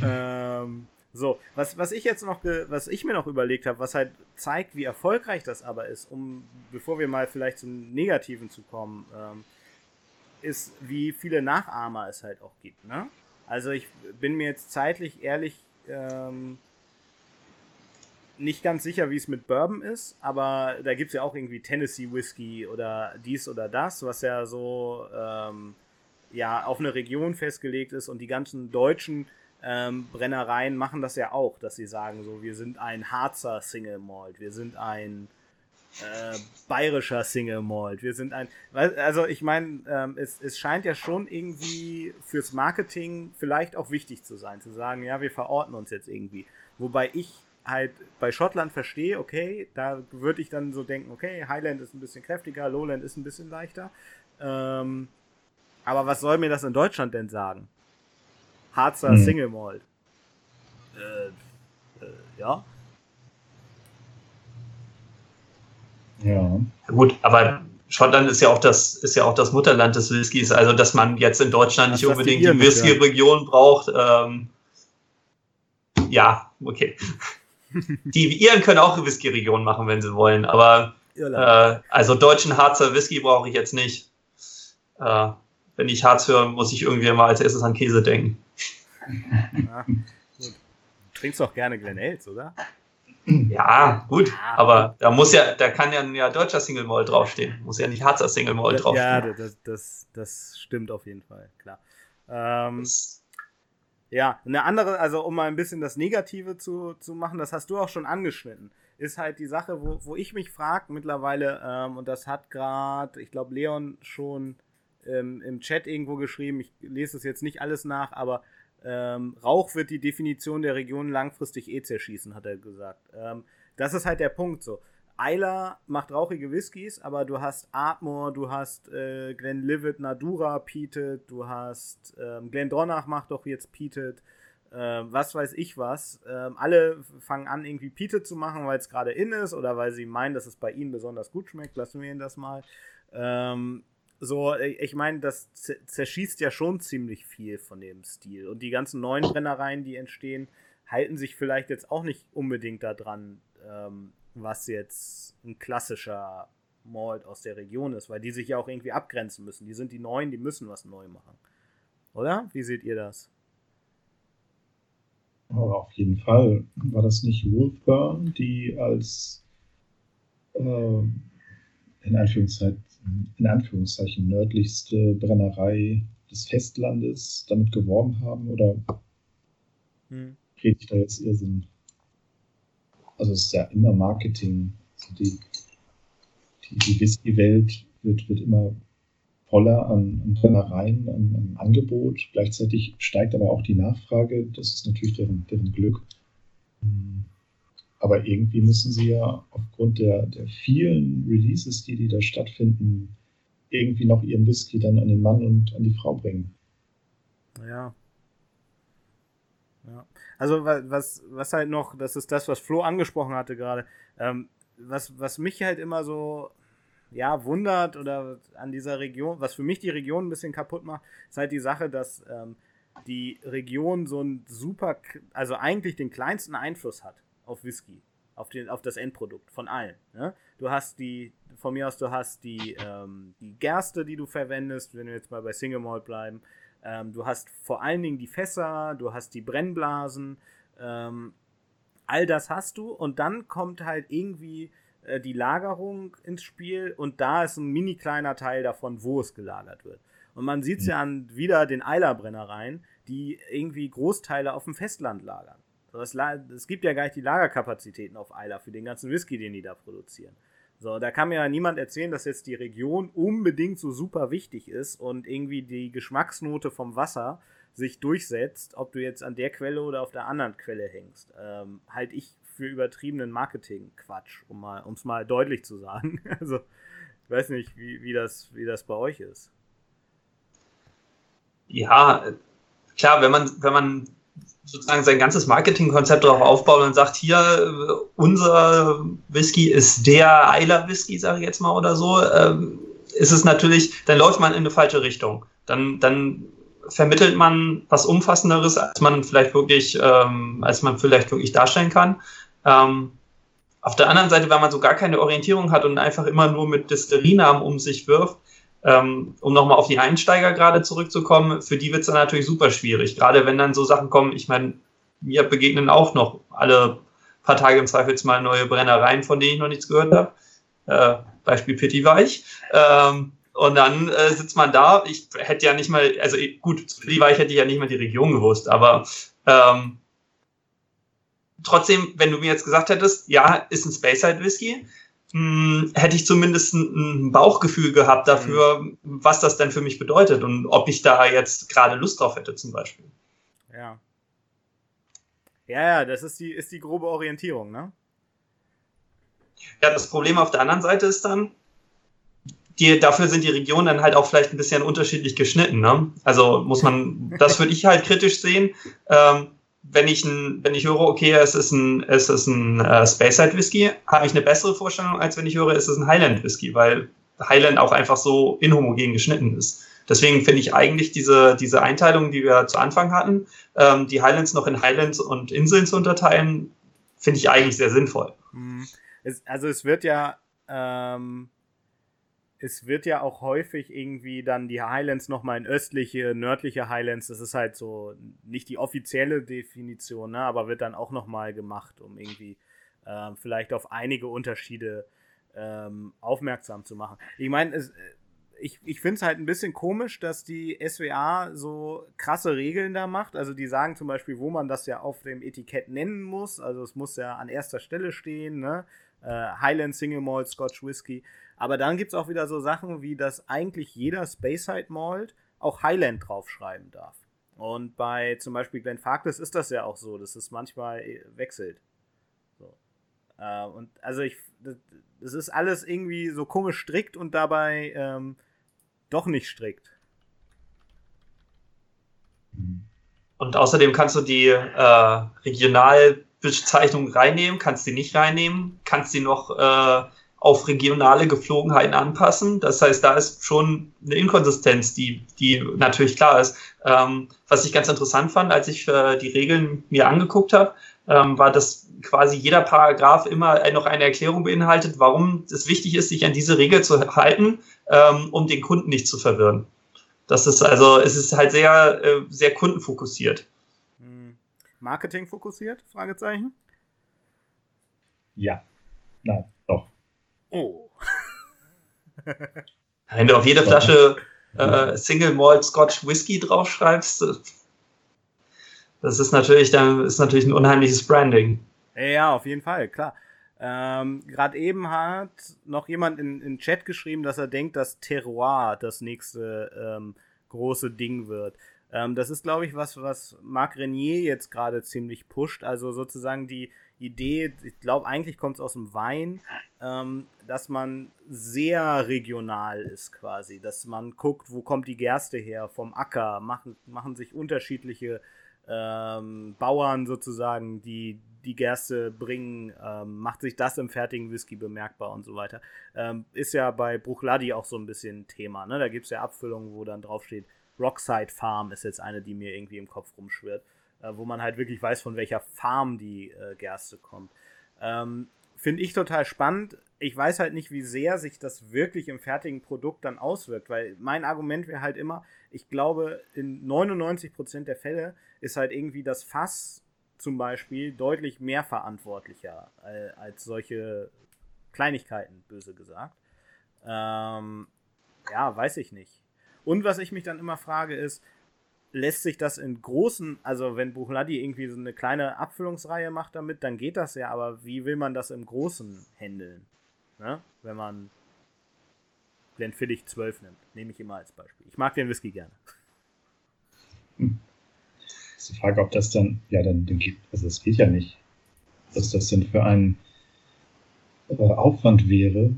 Ähm, so, was, was ich jetzt noch, was ich mir noch überlegt habe, was halt zeigt, wie erfolgreich das aber ist, um, bevor wir mal vielleicht zum Negativen zu kommen, ähm, ist, wie viele Nachahmer es halt auch gibt, ne? Also ich bin mir jetzt zeitlich ehrlich ähm, nicht ganz sicher, wie es mit Bourbon ist, aber da gibt es ja auch irgendwie Tennessee Whiskey oder dies oder das, was ja so ähm, ja auf eine Region festgelegt ist und die ganzen deutschen ähm, Brennereien machen das ja auch, dass sie sagen so, wir sind ein Harzer Single Malt, wir sind ein äh, bayerischer Single Malt. Wir sind ein, also ich meine, ähm, es, es scheint ja schon irgendwie fürs Marketing vielleicht auch wichtig zu sein, zu sagen, ja, wir verorten uns jetzt irgendwie. Wobei ich halt bei Schottland verstehe, okay, da würde ich dann so denken, okay, Highland ist ein bisschen kräftiger, Lowland ist ein bisschen leichter. Ähm, aber was soll mir das in Deutschland denn sagen? Harzer hm. Single Malt. Äh, äh, ja. Ja. Gut, aber Schottland ist ja auch das, ist ja auch das Mutterland des Whiskys. Also, dass man jetzt in Deutschland nicht unbedingt die, die Whisky-Region braucht. Ähm, ja, okay. Die Iren können auch Whisky-Region machen, wenn sie wollen, aber äh, also deutschen Harzer Whisky brauche ich jetzt nicht. Äh, wenn ich Harz höre, muss ich irgendwie mal als erstes an Käse denken. Ja. Du trinkst doch gerne Glen Ales, oder? Ja, gut, aber da muss ja, da kann ja, ja deutscher Single Malt draufstehen. Muss ja nicht Harzer Single Malt draufstehen. Ja, das, das, das stimmt auf jeden Fall, klar. Ähm, ja, eine andere, also um mal ein bisschen das Negative zu, zu machen, das hast du auch schon angeschnitten, ist halt die Sache, wo, wo ich mich frage mittlerweile, ähm, und das hat gerade, ich glaube, Leon schon ähm, im Chat irgendwo geschrieben, ich lese es jetzt nicht alles nach, aber ähm, Rauch wird die Definition der Region langfristig eh zerschießen, hat er gesagt. Ähm, das ist halt der Punkt so. Eiler macht rauchige Whiskys, aber du hast Artmore, du hast äh, Glenlivet Nadura Peated, du hast ähm, Glendronach macht doch jetzt Peated, äh, was weiß ich was. Ähm, alle fangen an, irgendwie Peated zu machen, weil es gerade in ist oder weil sie meinen, dass es bei ihnen besonders gut schmeckt. Lassen wir ihnen das mal. Ähm, so, ich meine, das zerschießt ja schon ziemlich viel von dem Stil. Und die ganzen neuen Brennereien, die entstehen, halten sich vielleicht jetzt auch nicht unbedingt daran, ähm, was jetzt ein klassischer Malt aus der Region ist, weil die sich ja auch irgendwie abgrenzen müssen. Die sind die Neuen, die müssen was neu machen. Oder? Wie seht ihr das? Oh, auf jeden Fall. War das nicht Wolfburn, die als äh, in Anführungszeichen in Anführungszeichen nördlichste Brennerei des Festlandes damit geworben haben? Oder hm. rede ich da jetzt Irrsinn? Also es ist ja immer Marketing. Also die, die, die Whisky-Welt wird, wird immer voller an, an Brennereien, an, an, Angebot. Gleichzeitig steigt aber auch die Nachfrage. Das ist natürlich deren, deren Glück. Aber irgendwie müssen sie ja aufgrund der, der vielen Releases, die, die da stattfinden, irgendwie noch ihren Whisky dann an den Mann und an die Frau bringen. Ja. Ja. Also was, was halt noch, das ist das, was Flo angesprochen hatte gerade, ähm, was, was mich halt immer so ja, wundert oder an dieser Region, was für mich die Region ein bisschen kaputt macht, ist halt die Sache, dass ähm, die Region so ein super, also eigentlich den kleinsten Einfluss hat auf Whisky, auf, den, auf das Endprodukt von allen. Ne? Du hast die, von mir aus, du hast die, ähm, die Gerste, die du verwendest, wenn wir jetzt mal bei Single Malt bleiben. Ähm, du hast vor allen Dingen die Fässer, du hast die Brennblasen, ähm, all das hast du und dann kommt halt irgendwie äh, die Lagerung ins Spiel und da ist ein mini kleiner Teil davon, wo es gelagert wird. Und man sieht es ja an wieder den Eilerbrennereien, die irgendwie Großteile auf dem Festland lagern. Es gibt ja gar nicht die Lagerkapazitäten auf Eiler für den ganzen Whisky, den die da produzieren. So, da kann mir ja niemand erzählen, dass jetzt die Region unbedingt so super wichtig ist und irgendwie die Geschmacksnote vom Wasser sich durchsetzt, ob du jetzt an der Quelle oder auf der anderen Quelle hängst. Ähm, halt ich für übertriebenen Marketing-Quatsch, um mal, es mal deutlich zu sagen. Also, ich weiß nicht, wie, wie, das, wie das bei euch ist. Ja, klar, wenn man, wenn man sozusagen sein ganzes Marketingkonzept darauf aufbaut und sagt, hier, unser Whisky ist der Eiler Whisky, sage ich jetzt mal oder so, ähm, ist es natürlich, dann läuft man in eine falsche Richtung. Dann, dann vermittelt man was Umfassenderes, als man vielleicht wirklich, ähm, als man vielleicht wirklich darstellen kann. Ähm, auf der anderen Seite, wenn man so gar keine Orientierung hat und einfach immer nur mit Destillerienamen um sich wirft, ähm, um nochmal auf die Einsteiger gerade zurückzukommen, für die wird es dann natürlich super schwierig. Gerade wenn dann so Sachen kommen, ich meine, mir begegnen auch noch alle paar Tage im Zweifelsfall neue Brennereien, von denen ich noch nichts gehört habe. Äh, Beispiel Pitti Weich. Ähm, und dann äh, sitzt man da. Ich hätte ja nicht mal, also gut, Pitti Weich hätte ich ja nicht mal die Region gewusst, aber ähm, trotzdem, wenn du mir jetzt gesagt hättest, ja, ist ein Speyside Whisky, hm, hätte ich zumindest ein, Bauchgefühl gehabt dafür, mhm. was das denn für mich bedeutet und ob ich da jetzt gerade Lust drauf hätte zum Beispiel. Ja. Ja, ja, das ist die, ist die grobe Orientierung, ne? Ja, das Problem auf der anderen Seite ist dann, die, dafür sind die Regionen dann halt auch vielleicht ein bisschen unterschiedlich geschnitten. Ne? Also muss man, das würde ich halt kritisch sehen. Ähm, wenn ich, ein, wenn ich höre, okay, es ist ein, es ist ein äh, Speyside Whisky, habe ich eine bessere Vorstellung, als wenn ich höre, es ist ein Highland Whisky, weil Highland auch einfach so inhomogen geschnitten ist. Deswegen finde ich eigentlich diese, diese Einteilung, die wir zu Anfang hatten, ähm, die Highlands noch in Highlands und Inseln zu unterteilen, finde ich eigentlich sehr sinnvoll. Mhm. Also es wird ja, ähm, es wird ja auch häufig irgendwie dann die Highlands nochmal in östliche, nördliche Highlands, das ist halt so nicht die offizielle Definition, ne, aber wird dann auch nochmal gemacht, um irgendwie ähm, vielleicht auf einige Unterschiede ähm, aufmerksam zu machen. Ich meine, es, ich, ich finde es halt ein bisschen komisch, dass die SWA so krasse Regeln da macht. Also die sagen zum Beispiel, wo man das ja auf dem Etikett nennen muss. Also es muss ja an erster Stelle stehen, ne? Äh, Highland Single Malt Scotch Whisky. Aber dann gibt es auch wieder so Sachen, wie dass eigentlich jeder Speyside Malt auch Highland draufschreiben darf. Und bei zum Beispiel Glenn Farkless ist das ja auch so, dass es manchmal äh, wechselt. So. Äh, und also ich, das ist alles irgendwie so komisch strikt und dabei ähm, doch nicht strikt. Und außerdem kannst du die äh, Regionalbezeichnung reinnehmen, kannst die nicht reinnehmen, kannst die noch äh, auf regionale Geflogenheiten anpassen. Das heißt, da ist schon eine Inkonsistenz, die, die natürlich klar ist. Ähm, was ich ganz interessant fand, als ich äh, die Regeln mir angeguckt habe, ähm, war, dass quasi jeder Paragraph immer noch eine Erklärung beinhaltet, warum es wichtig ist, sich an diese Regel zu halten, ähm, um den Kunden nicht zu verwirren. Das ist also, es ist halt sehr, äh, sehr kundenfokussiert. Hm. Marketing fokussiert? Fragezeichen? Ja. Nein. Oh. Wenn du auf jede Flasche äh, Single Malt Scotch Whisky draufschreibst, das ist natürlich, dann ist natürlich ein unheimliches Branding. Ja, auf jeden Fall, klar. Ähm, Gerade eben hat noch jemand in den Chat geschrieben, dass er denkt, dass Terroir das nächste ähm, große Ding wird. Ähm, das ist, glaube ich, was, was Marc Renier jetzt gerade ziemlich pusht. Also sozusagen die Idee, ich glaube, eigentlich kommt es aus dem Wein, ähm, dass man sehr regional ist quasi. Dass man guckt, wo kommt die Gerste her, vom Acker, machen, machen sich unterschiedliche ähm, Bauern sozusagen, die die Gerste bringen, ähm, macht sich das im fertigen Whisky bemerkbar und so weiter. Ähm, ist ja bei Bruchladi auch so ein bisschen Thema. Ne? Da gibt es ja Abfüllungen, wo dann draufsteht, Rockside Farm ist jetzt eine, die mir irgendwie im Kopf rumschwirrt, äh, wo man halt wirklich weiß, von welcher Farm die äh, Gerste kommt. Ähm, Finde ich total spannend. Ich weiß halt nicht, wie sehr sich das wirklich im fertigen Produkt dann auswirkt, weil mein Argument wäre halt immer, ich glaube, in 99% der Fälle ist halt irgendwie das Fass zum Beispiel deutlich mehr verantwortlicher äh, als solche Kleinigkeiten, böse gesagt. Ähm, ja, weiß ich nicht. Und was ich mich dann immer frage ist, lässt sich das in großen, also wenn Buchladi irgendwie so eine kleine Abfüllungsreihe macht damit, dann geht das ja, aber wie will man das im Großen handeln? Ne? Wenn man Glenfiddich 12 nimmt, nehme ich immer als Beispiel. Ich mag den Whisky gerne. Ist die Frage, ob das dann, ja, dann, dann geht, also es geht ja nicht. Was das denn für ein äh, Aufwand wäre,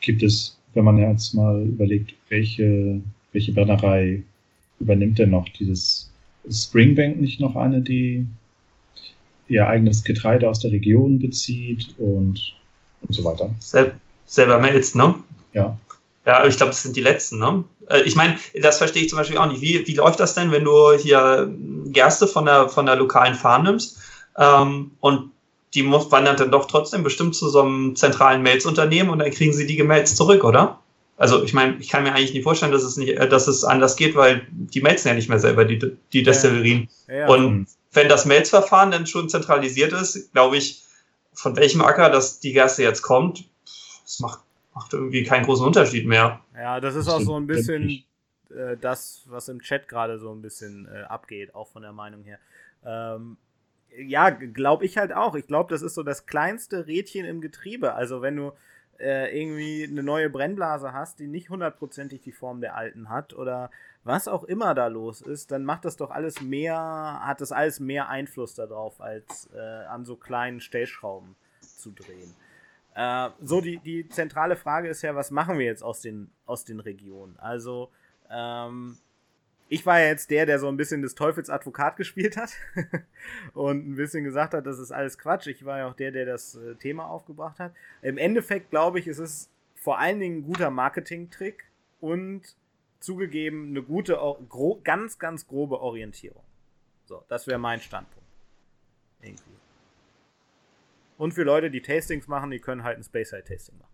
gibt es, wenn man jetzt mal überlegt, welche, welche Brennerei übernimmt denn noch dieses Springbank nicht noch eine, die ihr eigenes Getreide aus der Region bezieht und, und so weiter? Sel selber melzt, ne? Ja. Ja, ich glaube, das sind die letzten, ne? Äh, ich meine, das verstehe ich zum Beispiel auch nicht. Wie, wie läuft das denn, wenn du hier Gerste von der, von der lokalen Farm nimmst ähm, und die muss, wandert dann doch trotzdem bestimmt zu so einem zentralen Melzunternehmen und dann kriegen sie die gemelzt zurück, oder? Also ich meine, ich kann mir eigentlich nicht vorstellen, dass es nicht, äh, dass es anders geht, weil die melzen ja nicht mehr selber die, die Destillerien. Ja. Ja. Und wenn das Melzverfahren dann schon zentralisiert ist, glaube ich, von welchem Acker das die Gerste jetzt kommt, das macht, macht irgendwie keinen großen Unterschied mehr. Ja, das ist auch so ein bisschen äh, das, was im Chat gerade so ein bisschen äh, abgeht, auch von der Meinung her. Ähm, ja, glaube ich halt auch. Ich glaube, das ist so das kleinste Rädchen im Getriebe. Also wenn du äh, irgendwie eine neue Brennblase hast, die nicht hundertprozentig die Form der alten hat oder was auch immer da los ist, dann macht das doch alles mehr, hat das alles mehr Einfluss darauf, als äh, an so kleinen Stellschrauben zu drehen. Äh, so, die, die zentrale Frage ist ja, was machen wir jetzt aus den, aus den Regionen? Also, ähm, ich war ja jetzt der, der so ein bisschen des Teufels Advokat gespielt hat und ein bisschen gesagt hat, das ist alles Quatsch. Ich war ja auch der, der das äh, Thema aufgebracht hat. Im Endeffekt glaube ich, es ist vor allen Dingen ein guter Marketing-Trick und zugegeben eine gute, ganz, ganz grobe Orientierung. So, das wäre mein Standpunkt. Irgendwie. Und für Leute, die Tastings machen, die können halt ein Space Side Tasting machen.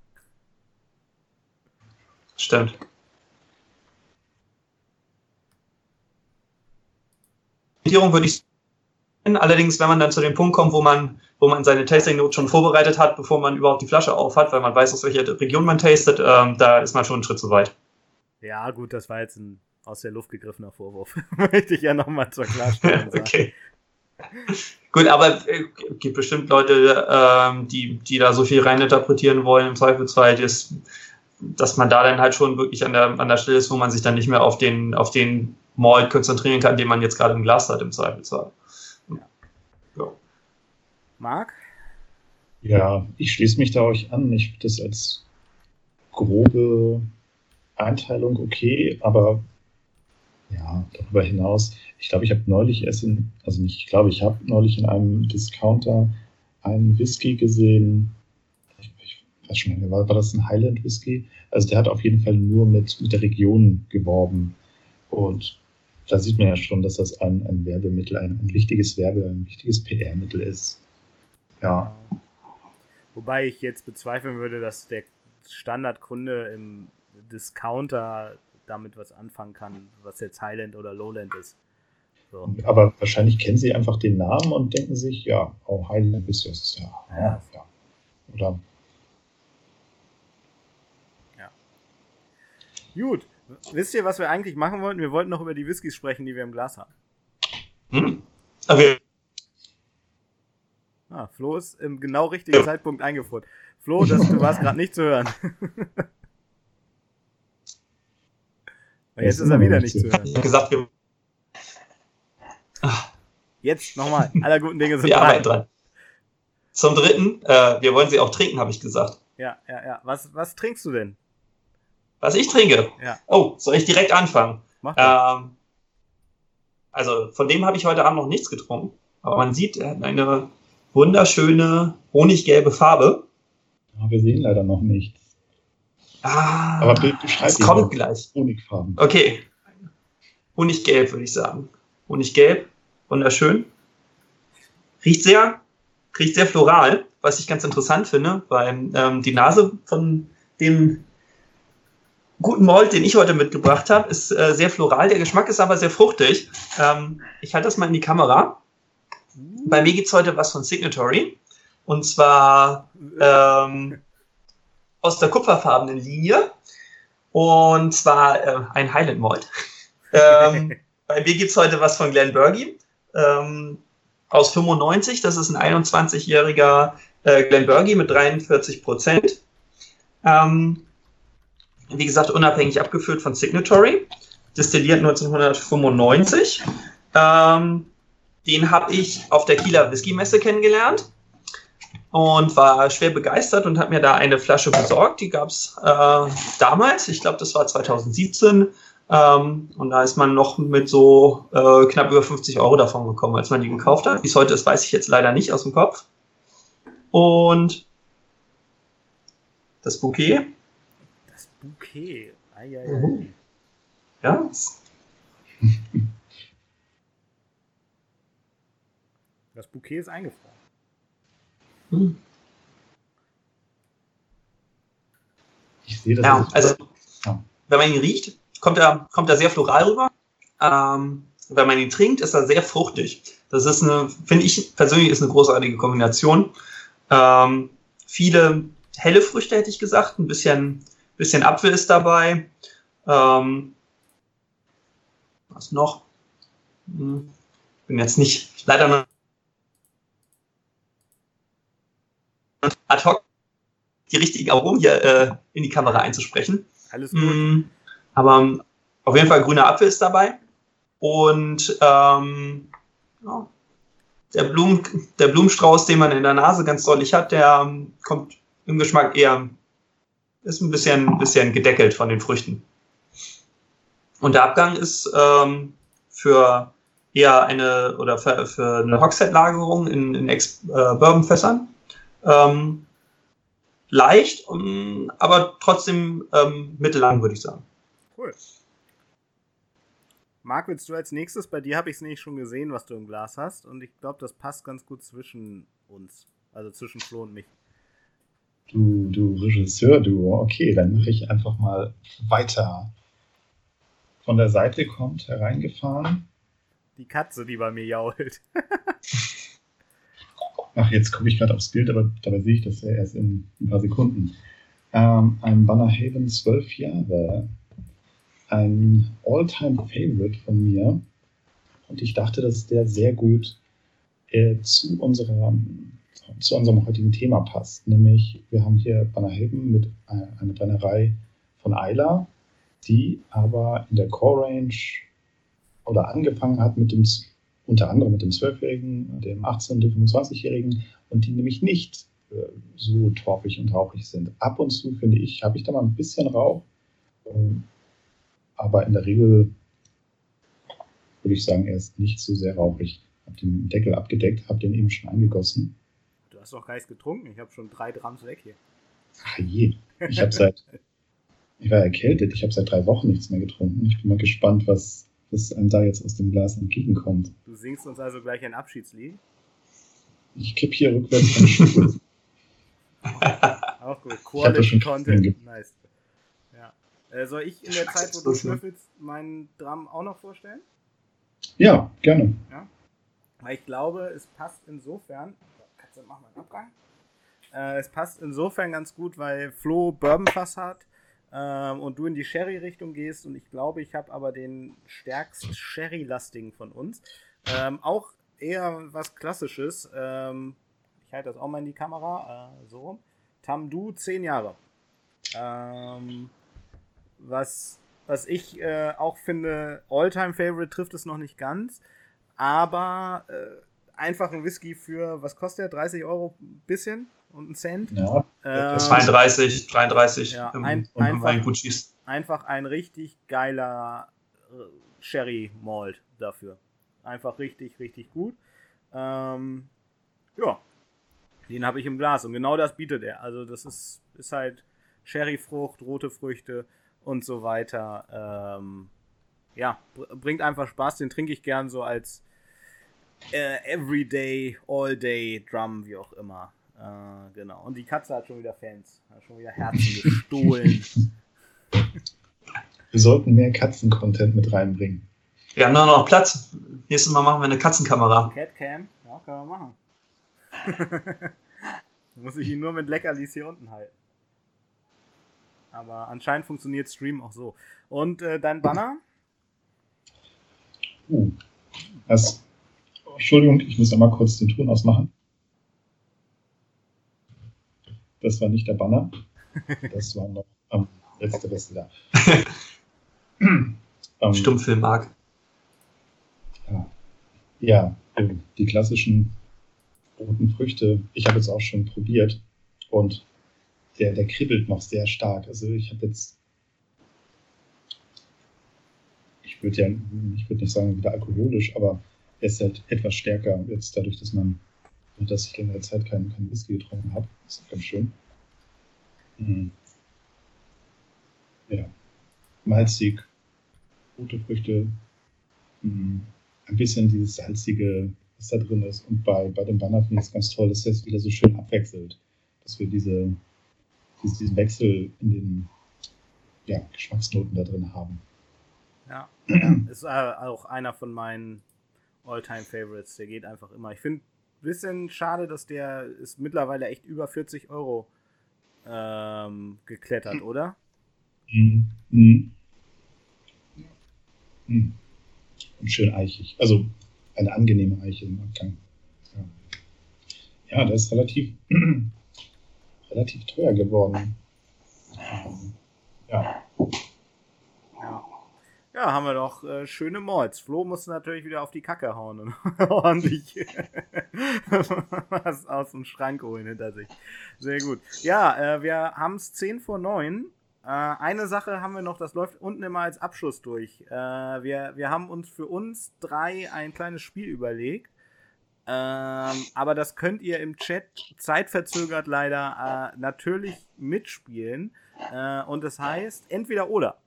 Stimmt. Orientierung würde ich Allerdings, wenn man dann zu dem Punkt kommt, wo man, wo man seine Tasting Note schon vorbereitet hat, bevor man überhaupt die Flasche aufhat, weil man weiß, aus welcher Region man tastet, ähm, da ist man schon einen Schritt zu weit. Ja, gut, das war jetzt ein aus der Luft gegriffener Vorwurf. Möchte ich ja nochmal zur Klarstellung sagen. okay. Gut, aber es äh, gibt bestimmt Leute, ähm, die, die da so viel reininterpretieren wollen, im Zweifelsfall, dass, dass man da dann halt schon wirklich an der, an der Stelle ist, wo man sich dann nicht mehr auf den, auf den Malt konzentrieren kann, den man jetzt gerade im Glas hat, im Zweifelsfall. Ja. Marc? Ja, ich schließe mich da euch an. Ich finde das als grobe Einteilung okay, aber ja, darüber hinaus, ich glaube, ich habe neulich erst in, also nicht, ich glaube, ich habe neulich in einem Discounter einen Whisky gesehen. Ich, ich weiß schon war, war das ein Highland Whisky? Also der hat auf jeden Fall nur mit, mit der Region geworben. Und da sieht man ja schon, dass das ein, ein Werbemittel, ein, ein wichtiges Werbe, ein wichtiges PR-Mittel ist. Ja. Wobei ich jetzt bezweifeln würde, dass der Standardkunde im Discounter damit was anfangen kann, was jetzt Highland oder Lowland ist. So. Aber wahrscheinlich kennen sie einfach den Namen und denken sich, ja, oh, Highland ist das, ja. ja. ja. Oder. Ja. Gut. Wisst ihr, was wir eigentlich machen wollten? Wir wollten noch über die Whiskys sprechen, die wir im Glas haben. Hm. Okay. Ah, Flo ist im genau richtigen Zeitpunkt eingefuhrt. Flo, das, du warst gerade nicht zu hören. Jetzt ist er wieder nicht zu hören. Gesagt, wir Jetzt nochmal. Aller guten Dinge sind wir drei. dran. Zum dritten, äh, wir wollen sie auch trinken, habe ich gesagt. Ja, ja, ja. Was, was trinkst du denn? Was ich trinke? Ja. Oh, soll ich direkt anfangen? Mach ähm, also von dem habe ich heute Abend noch nichts getrunken. Aber man sieht, er hat eine wunderschöne honiggelbe Farbe. Ja, wir sehen leider noch nichts. Ah, Aber beschreib es kommt gleich. Honigfarben. Okay. Honiggelb, würde ich sagen. Honiggelb, wunderschön. Riecht sehr, riecht sehr floral, was ich ganz interessant finde, weil ähm, die Nase von dem guten Malt, den ich heute mitgebracht habe, ist äh, sehr floral. Der Geschmack ist aber sehr fruchtig. Ähm, ich halte das mal in die Kamera. Bei mir gibt es heute was von Signatory. Und zwar ähm, aus der kupferfarbenen Linie. Und zwar äh, ein Highland Malt. ähm, bei mir gibt es heute was von Glenn Burgie ähm, aus 95. Das ist ein 21-jähriger äh, Glenn Burgie mit 43 Prozent. Ähm, wie gesagt, unabhängig abgefüllt von Signatory, destilliert 1995. Ähm, den habe ich auf der Kieler Whisky-Messe kennengelernt und war schwer begeistert und habe mir da eine Flasche besorgt. Die gab es äh, damals, ich glaube, das war 2017. Ähm, und da ist man noch mit so äh, knapp über 50 Euro davon gekommen, als man die gekauft hat. Wie es heute ist, weiß ich jetzt leider nicht aus dem Kopf. Und das Bouquet. Das Bouquet. Eieiei. Mhm. Ja. Das Bouquet ist eingefroren. Hm. Ich sehe das. Ja, also ja. wenn man ihn riecht, kommt er, kommt er sehr floral rüber. Ähm, wenn man ihn trinkt, ist er sehr fruchtig. Das ist eine, finde ich persönlich, ist eine großartige Kombination. Ähm, viele helle Früchte hätte ich gesagt, ein bisschen, bisschen Apfel ist dabei. Ähm, was noch? Hm, bin jetzt nicht leider noch ad hoc die richtigen Aromen hier äh, in die Kamera einzusprechen. Alles gut. Mm, aber um, auf jeden Fall grüner Apfel ist dabei. Und ähm, ja, der, Blumen, der Blumenstrauß, den man in der Nase ganz deutlich hat, der ähm, kommt im Geschmack eher, ist ein bisschen, bisschen gedeckelt von den Früchten. Und der Abgang ist ähm, für eher eine oder für, für eine Hogshead-Lagerung in, in Ex-Bourbon-Fässern. Äh, ähm, leicht, um, aber trotzdem ähm, mittellang, würde ich sagen. Cool. Marc, willst du als nächstes? Bei dir habe ich es nicht schon gesehen, was du im Glas hast. Und ich glaube, das passt ganz gut zwischen uns. Also zwischen Flo und mich. Du, du Regisseur, du. Okay, dann mache ich einfach mal weiter. Von der Seite kommt hereingefahren. Die Katze, die bei mir jault. Ach, jetzt gucke ich gerade aufs Bild, aber dabei sehe ich das ja erst in ein paar Sekunden. Ähm, ein Banner Haven 12 Jahre ein All-Time-Favorite von mir. Und ich dachte, dass der sehr gut äh, zu, unserer, zu unserem heutigen Thema passt. Nämlich, wir haben hier Bannerheben mit äh, einer Brennerei von Eila, die aber in der Core-Range oder angefangen hat mit dem, unter anderem mit dem 12-Jährigen, dem 18- und dem 25-Jährigen und die nämlich nicht äh, so torfig und rauchig sind. Ab und zu, finde ich, habe ich da mal ein bisschen Rauch. Ähm, aber in der Regel würde ich sagen, er ist nicht so sehr rauchig. Ich habe den Deckel abgedeckt, habe den eben schon angegossen. Du hast doch gar nichts getrunken. Ich habe schon drei Drams weg hier. Ach je. Ich habe seit. ich war erkältet. Ich habe seit drei Wochen nichts mehr getrunken. Ich bin mal gespannt, was, was einem da jetzt aus dem Glas entgegenkommt. Du singst uns also gleich ein Abschiedslied? Ich kipp hier rückwärts von Schuhe. Auch gut. Quality Content. Nice. Äh, soll ich in der Zeit, wo du schnüffelst, meinen Drum auch noch vorstellen? Ja, gerne. Ja? Weil ich glaube, es passt insofern. Katze, mach mal einen Abgang. Äh, es passt insofern ganz gut, weil Flo Bourbonfass hat ähm, und du in die Sherry-Richtung gehst und ich glaube, ich habe aber den stärkst Sherry-lastigen von uns. Ähm, auch eher was Klassisches. Ähm, ich halte das auch mal in die Kamera. Äh, so rum. Tamdu, 10 Jahre. Ähm, was, was ich äh, auch finde, Alltime favorite trifft es noch nicht ganz. Aber äh, einfach ein Whisky für, was kostet der? 30 Euro ein bisschen und ein Cent? Ja. Äh, 32, 33 ja, ein, und einfach, ein einfach ein richtig geiler äh, Sherry Malt dafür. Einfach richtig, richtig gut. Ähm, ja, den habe ich im Glas und genau das bietet er. Also das ist, ist halt Sherryfrucht, rote Früchte und so weiter. Ähm, ja, bringt einfach Spaß. Den trinke ich gern so als äh, Everyday, All-Day Drum, wie auch immer. Äh, genau. Und die Katze hat schon wieder Fans. Hat schon wieder Herzen gestohlen. Wir sollten mehr Katzen-Content mit reinbringen. Wir haben nur noch Platz. Nächstes Mal machen wir eine Katzenkamera. Catcam? Ja, können wir machen. Muss ich ihn nur mit Leckerlis hier unten halten. Aber anscheinend funktioniert Stream auch so. Und äh, dein Banner? Uh, das, Entschuldigung, ich muss einmal kurz den Ton ausmachen. Das war nicht der Banner. Das war noch am ähm, letzte Beste da. ähm, Stummfilm Mark. Ja, ja, die klassischen roten Früchte. Ich habe jetzt auch schon probiert und der, der kribbelt noch sehr stark. Also ich habe jetzt, ich würde ja, ich würde nicht sagen wieder alkoholisch, aber er ist halt etwas stärker jetzt dadurch, dass man, dass ich längere Zeit keinen kein Whisky getrunken habe. Ist ganz schön. Mhm. Ja. Malzig, rote Früchte, mhm. ein bisschen dieses salzige, was da drin ist. Und bei, bei dem Banner finde ich es ganz toll, dass es wieder so schön abwechselt. Dass wir diese, diesen Wechsel in den ja, Geschmacksnoten da drin haben. Ja, ist äh, auch einer von meinen All-Time-Favorites. Der geht einfach immer. Ich finde ein bisschen schade, dass der ist mittlerweile echt über 40 Euro ähm, geklettert, oder? Mhm. Mhm. Mhm. Und schön eichig. Also eine angenehme Eiche im Abgang. Ja, ja der ist relativ relativ teuer geworden. Ähm, ja. Ja, haben wir doch äh, schöne Malls. Flo muss natürlich wieder auf die Kacke hauen und ordentlich was aus dem Schrank holen hinter sich. Sehr gut. Ja, äh, wir haben es 10 vor 9. Äh, eine Sache haben wir noch, das läuft unten immer als Abschluss durch. Äh, wir, wir haben uns für uns drei ein kleines Spiel überlegt. Ähm, aber das könnt ihr im Chat zeitverzögert leider äh, natürlich mitspielen. Äh, und das heißt entweder oder.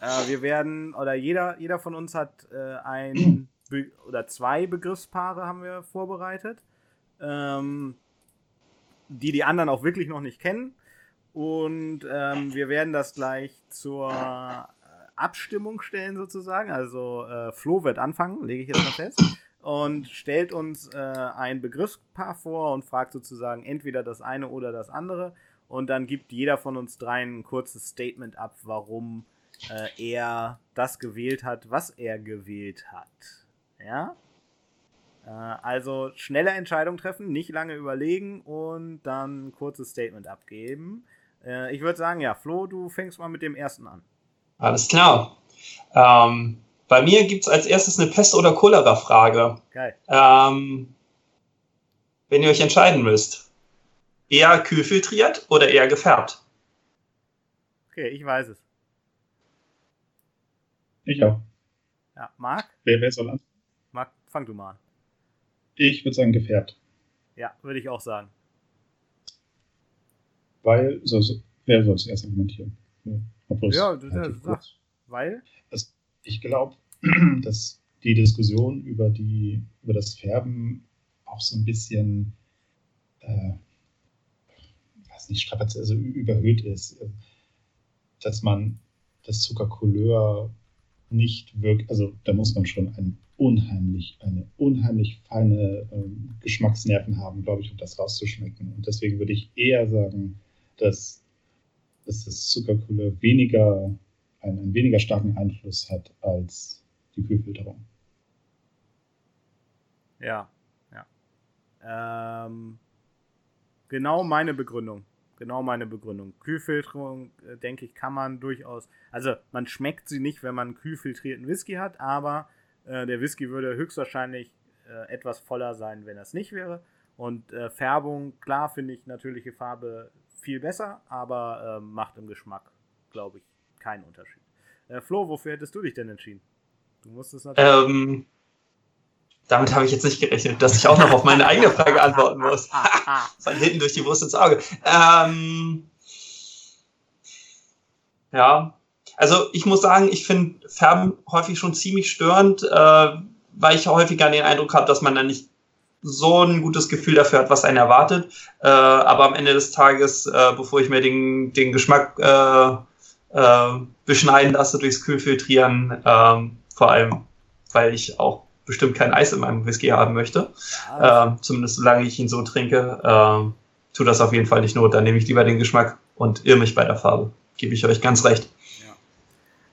Äh, wir werden, oder jeder, jeder von uns hat äh, ein Be oder zwei Begriffspaare haben wir vorbereitet, ähm, die die anderen auch wirklich noch nicht kennen. Und ähm, wir werden das gleich zur äh, Abstimmung stellen sozusagen. Also äh, Flo wird anfangen, lege ich jetzt mal fest. Und stellt uns äh, ein Begriffspaar vor und fragt sozusagen entweder das eine oder das andere. Und dann gibt jeder von uns dreien ein kurzes Statement ab, warum äh, er das gewählt hat, was er gewählt hat. Ja? Äh, also schnelle Entscheidung treffen, nicht lange überlegen und dann ein kurzes Statement abgeben. Äh, ich würde sagen, ja, Flo, du fängst mal mit dem ersten an. Alles klar. Ähm, bei mir gibt es als erstes eine Pest- oder Cholera-Frage. Geil. Ähm, wenn ihr euch entscheiden müsst, eher kühlfiltriert oder eher gefärbt? Okay, ich weiß es. Ich auch. Ja, Marc? Wer, wer soll an? Marc, fang du mal an. Ich würde sagen gefärbt. Ja, würde ich auch sagen. Weil, so, so, wer soll zuerst argumentieren? Ja, es du- relativ sag. kurz- Weil? ich glaube, dass die Diskussion über, die, über das Färben auch so ein bisschen, äh, weiß nicht, strapaziert, also überhöht ist. Dass man das Zuckercouleur nicht wirkt, also da muss man schon ein unheimlich, eine unheimlich feine ähm, Geschmacksnerven haben, glaube ich, um das rauszuschmecken. Und deswegen würde ich eher sagen, dass, dass das Zuckercouleur weniger einen, einen weniger starken Einfluss hat als die Kühlfilterung. Ja, ja. Ähm, genau meine Begründung. Genau meine Begründung. Kühlfilterung, äh, denke ich, kann man durchaus. Also, man schmeckt sie nicht, wenn man kühlfiltrierten Whisky hat, aber äh, der Whisky würde höchstwahrscheinlich äh, etwas voller sein, wenn das nicht wäre. Und äh, Färbung, klar, finde ich natürliche Farbe viel besser, aber äh, macht im Geschmack, glaube ich, keinen Unterschied. Äh, Flo, wofür hättest du dich denn entschieden? Du musstest natürlich. Ähm, damit habe ich jetzt nicht gerechnet, dass ich auch noch auf meine eigene Frage antworten muss. Von hinten durch die Brust ins Auge. Ähm, ja, also ich muss sagen, ich finde Färben häufig schon ziemlich störend, äh, weil ich häufiger den Eindruck habe, dass man dann nicht so ein gutes Gefühl dafür hat, was einen erwartet. Äh, aber am Ende des Tages, äh, bevor ich mir den, den Geschmack äh, äh, beschneiden lasse durchs Kühlfiltrieren, ähm, vor allem, weil ich auch bestimmt kein Eis in meinem Whisky haben möchte, Ja, ähm, zumindest solange ich ihn so trinke, ähm, tut das auf jeden Fall nicht not. Dann nehme ich lieber den Geschmack und irre mich bei der Farbe. Gebe ich euch ganz recht.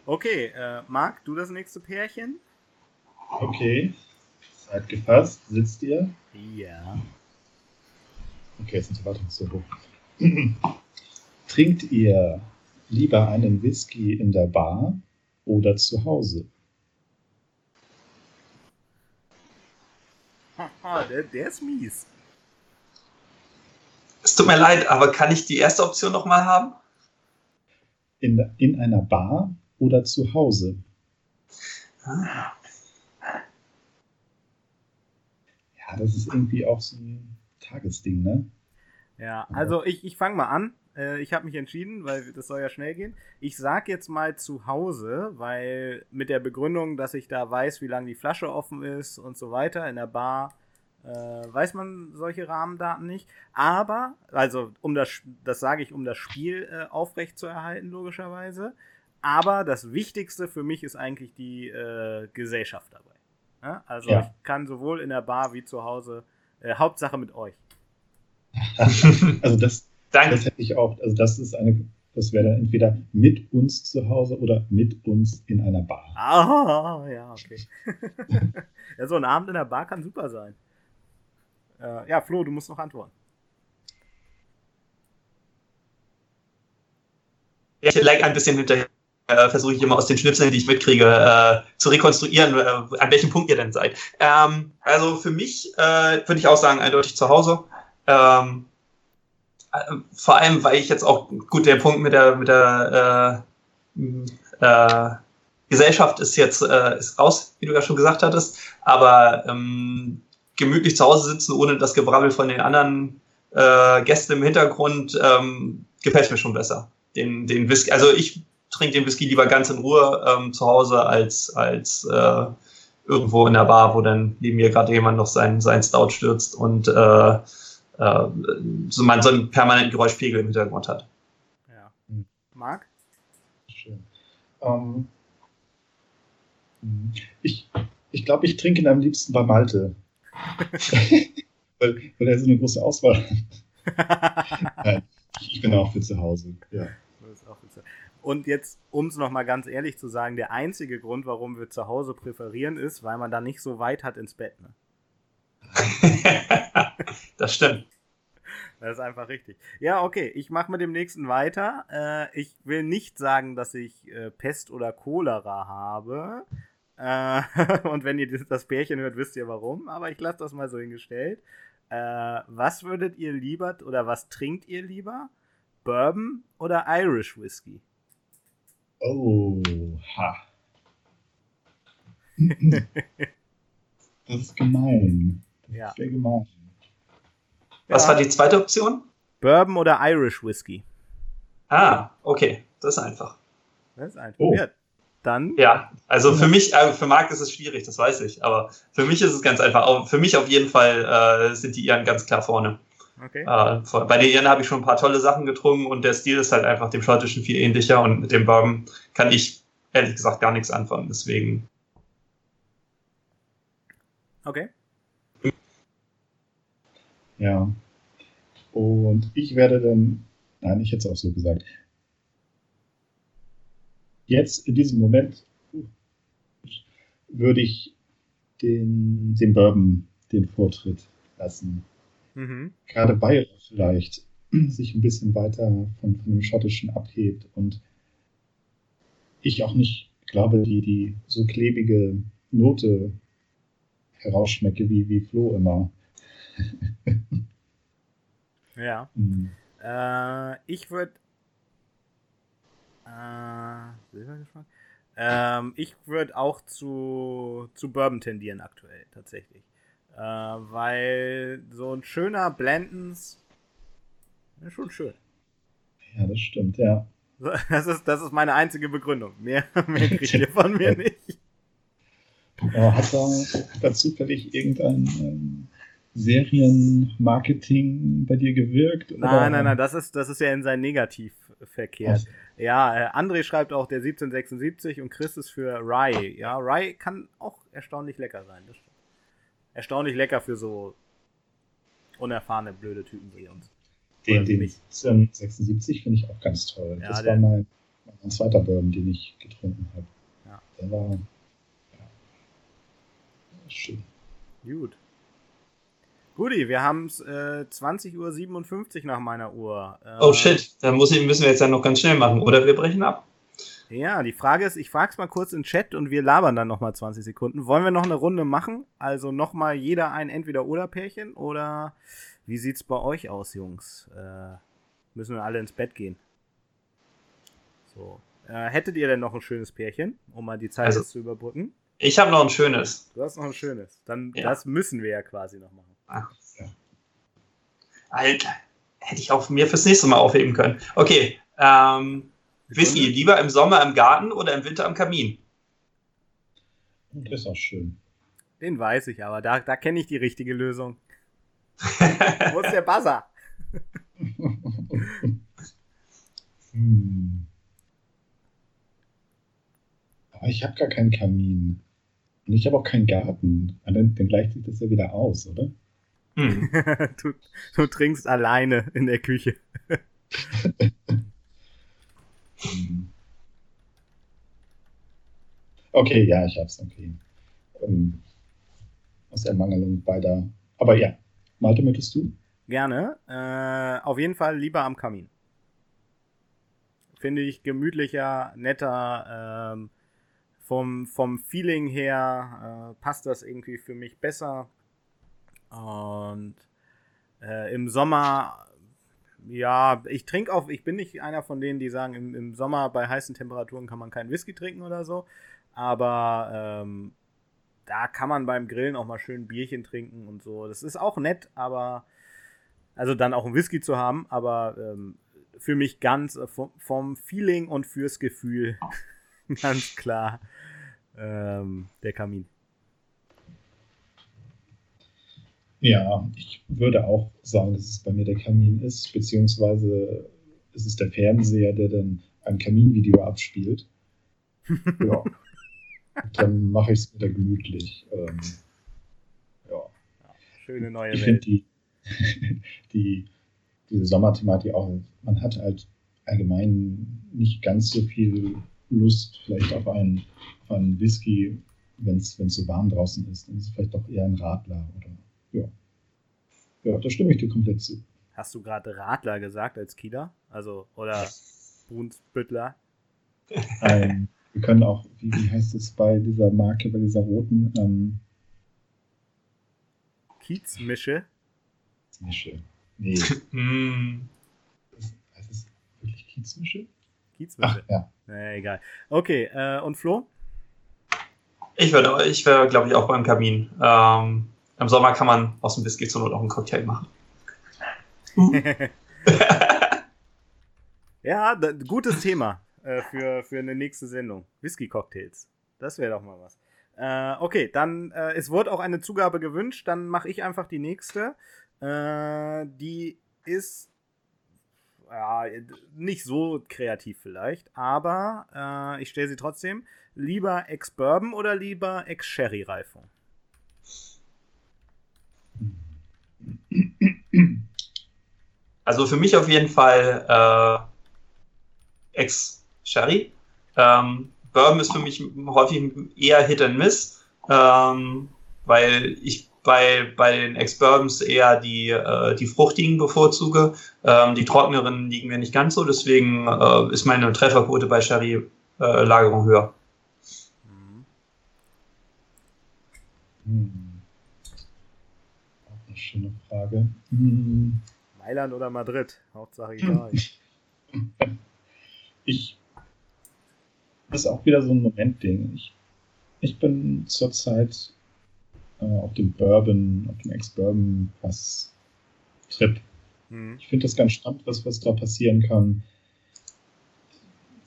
Okay, äh, Marc, du das nächste Pärchen? Okay, seid gefasst, sitzt ihr? Ja. Okay, jetzt sind die Erwartungen so hoch. Trinkt ihr lieber einen Whisky in der Bar oder zu Hause? Der, der ist mies. Es tut mir leid, aber kann ich die erste Option nochmal haben? In, in einer Bar oder zu Hause? Ah, Ja, das ist irgendwie auch so ein Tagesding, ne? Ja, also ich, ich fange mal an. Äh, ich habe mich entschieden, weil das soll ja schnell gehen. Ich sag jetzt mal zu Hause, weil mit der Begründung, dass ich da weiß, wie lange die Flasche offen ist und so weiter. In der Bar äh, weiß man solche Rahmendaten nicht. Aber, also um das, das sage ich, um das Spiel äh, aufrecht zu erhalten, logischerweise. Aber das Wichtigste für mich ist eigentlich die äh, Gesellschaft dabei. Ja? Also Ja. ich kann sowohl in der Bar wie zu Hause, äh, Hauptsache mit euch. Also das, Danke. das hätte ich auch. Also das ist eine, das wäre dann entweder mit uns zu Hause oder mit uns in einer Bar. Ah, ja, okay. ja, so ein Abend in der Bar kann super sein. Äh, ja, Flo, du musst noch antworten. Ich lag ein bisschen hinterher. Äh, Versuche ich immer aus den Schnipseln, die ich mitkriege, äh, zu rekonstruieren, äh, an welchem Punkt ihr denn seid. Ähm, also für mich äh, würde ich auch sagen, eindeutig zu Hause. Ähm, äh, vor allem, weil ich jetzt auch, gut, der Punkt mit der, mit der äh, äh, Gesellschaft ist jetzt äh, ist raus, wie du ja schon gesagt hattest. Aber ähm, gemütlich zu Hause sitzen, ohne das Gebrabbel von den anderen äh, Gästen im Hintergrund, ähm, gefällt mir schon besser. Den, den Whisky, also ich trinke den Whisky lieber ganz in Ruhe ähm, zu Hause als, als äh, irgendwo in der Bar, wo dann neben mir gerade jemand noch sein, sein Stout stürzt und äh, äh, so man so einen permanenten Geräuschpegel im Hintergrund hat. Ja. Marc? Schön. Ähm, ich ich glaube, ich trinke ihn am liebsten bei Malte. weil, weil er so eine große Auswahl hat. Nein, ich bin auch für zu Hause. Ja. Und jetzt, um es nochmal ganz ehrlich zu sagen, der einzige Grund, warum wir zu Hause präferieren, ist, weil man da nicht so weit hat ins Bett. Ne? das stimmt. Das ist einfach richtig. Ja, okay, ich mache mit dem nächsten weiter. Äh, ich will nicht sagen, dass ich äh, Pest oder Cholera habe. Äh, und wenn ihr das Pärchen hört, wisst ihr warum. Aber ich lasse das mal so hingestellt. Äh, was würdet ihr lieber oder was trinkt ihr lieber? Bourbon oder Irish Whiskey? Oh, ha. das ist gemein. Ja. sehr gemein. Was ja. war die zweite Option? Bourbon oder Irish Whiskey? Ah, okay. Das ist einfach. Das ist einfach. Oh. Ja, dann. Ja, also für mich, äh, für Marc ist es schwierig, das weiß ich. Aber für mich ist es ganz einfach. Für mich auf jeden Fall äh, sind die Iren ganz klar vorne. Okay. Äh, bei den Iren habe ich schon ein paar tolle Sachen getrunken und der Stil ist halt einfach dem schottischen viel ähnlicher und mit dem Bourbon kann ich ehrlich gesagt gar nichts anfangen. Deswegen. Okay. Ja. Und ich werde dann, nein, ich hätte es auch so gesagt. Jetzt in diesem Moment würde ich den, den Bourbon den Vortritt lassen. Mhm. Gerade weil er vielleicht sich ein bisschen weiter von, von dem Schottischen abhebt und ich auch nicht glaube, die, die so klebige Note herausschmecke wie, wie Flo immer. ja. Mhm. Äh, ich würde. Äh, ähm, ich würde auch zu, zu Bourbon tendieren aktuell, tatsächlich. Äh, weil so ein schöner Blendens ist schon schön. Ja, das stimmt, ja. Das ist, das ist meine einzige Begründung. Mehr, mehr kriegt ihr von mir nicht. Hat da, hat da zufällig irgendein ähm, Serienmarketing bei dir gewirkt? Nein, oder? nein, nein, das ist, das ist ja in sein Negativ verkehrt. Also. Ja, äh, André schreibt auch der 1776 und Chris ist für Rye. Ja, Rye kann auch erstaunlich lecker sein. Erstaunlich lecker für so unerfahrene, blöde Typen wie uns. Den, den 1776 finde ich auch ganz toll. Ja, das war mein, mein zweiter Bourbon, den ich getrunken habe. Ja. Der war ja, schön. Gut. Guti, wir haben es äh, 20.57 Uhr nach meiner Uhr. Äh, oh shit, dann muss ich, müssen wir jetzt ja noch ganz schnell machen, oder wir brechen ab. Ja, die Frage ist, ich frage es mal kurz in Chat und wir labern dann nochmal 20 Sekunden. Wollen wir noch eine Runde machen? Also nochmal jeder ein Entweder-Oder-Pärchen oder wie sieht's bei euch aus, Jungs? Äh, müssen wir alle ins Bett gehen? So. Äh, hättet ihr denn noch ein schönes Pärchen, um mal die Zeit also, zu überbrücken? Ich habe noch ein schönes. Du hast noch ein schönes. Dann ja. das müssen wir ja quasi noch machen. Ach, ja. Alter, hätte ich auch mir fürs nächste Mal aufheben können. Okay, ähm, Whisky, lieber im Sommer im Garten oder im Winter am Kamin? Das ist auch schön. Den weiß ich, aber da, da kenne ich die richtige Lösung. Wo ist der Buzzer? hm. Aber ich habe gar keinen Kamin. Und ich habe auch keinen Garten. Dann, dann gleicht sich das ja wieder aus, oder? Hm. du, du trinkst alleine in der Küche. okay, ja, ich hab's, okay. Um, aus Ermangelung beider. Aber ja, Malte, möchtest du? Gerne. Äh, auf jeden Fall lieber am Kamin. Finde ich gemütlicher, netter. Ähm, vom, vom Feeling her äh, passt das irgendwie für mich besser. Und äh, im Sommer, ja, ich trinke auch, ich bin nicht einer von denen, die sagen, im, im Sommer bei heißen Temperaturen kann man keinen Whisky trinken oder so. Aber ähm, da kann man beim Grillen auch mal schön Bierchen trinken und so. Das ist auch nett, aber also dann auch ein Whisky zu haben, aber ähm, für mich ganz äh, vom, vom, Feeling und fürs Gefühl ganz klar ähm, der Kamin. Ja, ich würde auch sagen, dass es bei mir der Kamin ist, beziehungsweise ist es der Fernseher, der dann ein Kaminvideo abspielt. ja. dann mache ich es wieder gemütlich. Ähm, ja. Schöne neue ich Welt. Ich finde die, die, diese Sommerthematik auch, man hat halt allgemein nicht ganz so viel Lust vielleicht auf einen, auf einen Whisky, wenn es so warm draußen ist. Dann ist es vielleicht doch eher ein Radler oder ja. Ja, da stimme ich dir komplett zu. Hast du gerade Radler gesagt als Kieler? Also, oder Brunsbüttler? Ein, wir können auch, wie, wie heißt es bei dieser Marke, bei dieser roten? Ähm, Kiezmische? Kiezmische. Nee. Hm. heißt es wirklich Kiezmische? Kiezmische? Ach, ja. Naja, egal. Okay, äh, und Flo? Ich würde, ich wäre, glaube ich, auch beim Kamin. Ähm, Im Sommer kann man aus dem Whisky zur Not auch einen Cocktail machen. ja, da, gutes Thema äh, für, für eine nächste Sendung. Whisky-Cocktails. Das wäre doch mal was. Äh, okay, dann, äh, es wurde auch eine Zugabe gewünscht. Dann mache ich einfach die nächste. Äh, die ist ja, nicht so kreativ vielleicht, aber äh, ich stelle sie trotzdem. Lieber Ex-Bourbon oder lieber Ex-Sherry-Reifung? Also für mich auf jeden Fall äh, Ex-Sherry. Ähm, Bourbon ist für mich häufig eher Hit and Miss, ähm, weil ich bei, bei den Ex-Bourbons eher die, äh, die fruchtigen bevorzuge. Ähm, die trockneren liegen mir nicht ganz so, deswegen äh, ist meine Trefferquote bei Sherry-Lagerung äh, höher. Hm. Auch eine schöne Frage. Hm. Mailand oder Madrid? Hauptsache egal. ich. Das ist auch wieder so ein Momentding. Ich, ich bin zurzeit äh, auf dem Bourbon, auf dem Ex-Bourbon-Pass-Trip. Mhm. Ich finde das ganz spannend, was, was da passieren kann.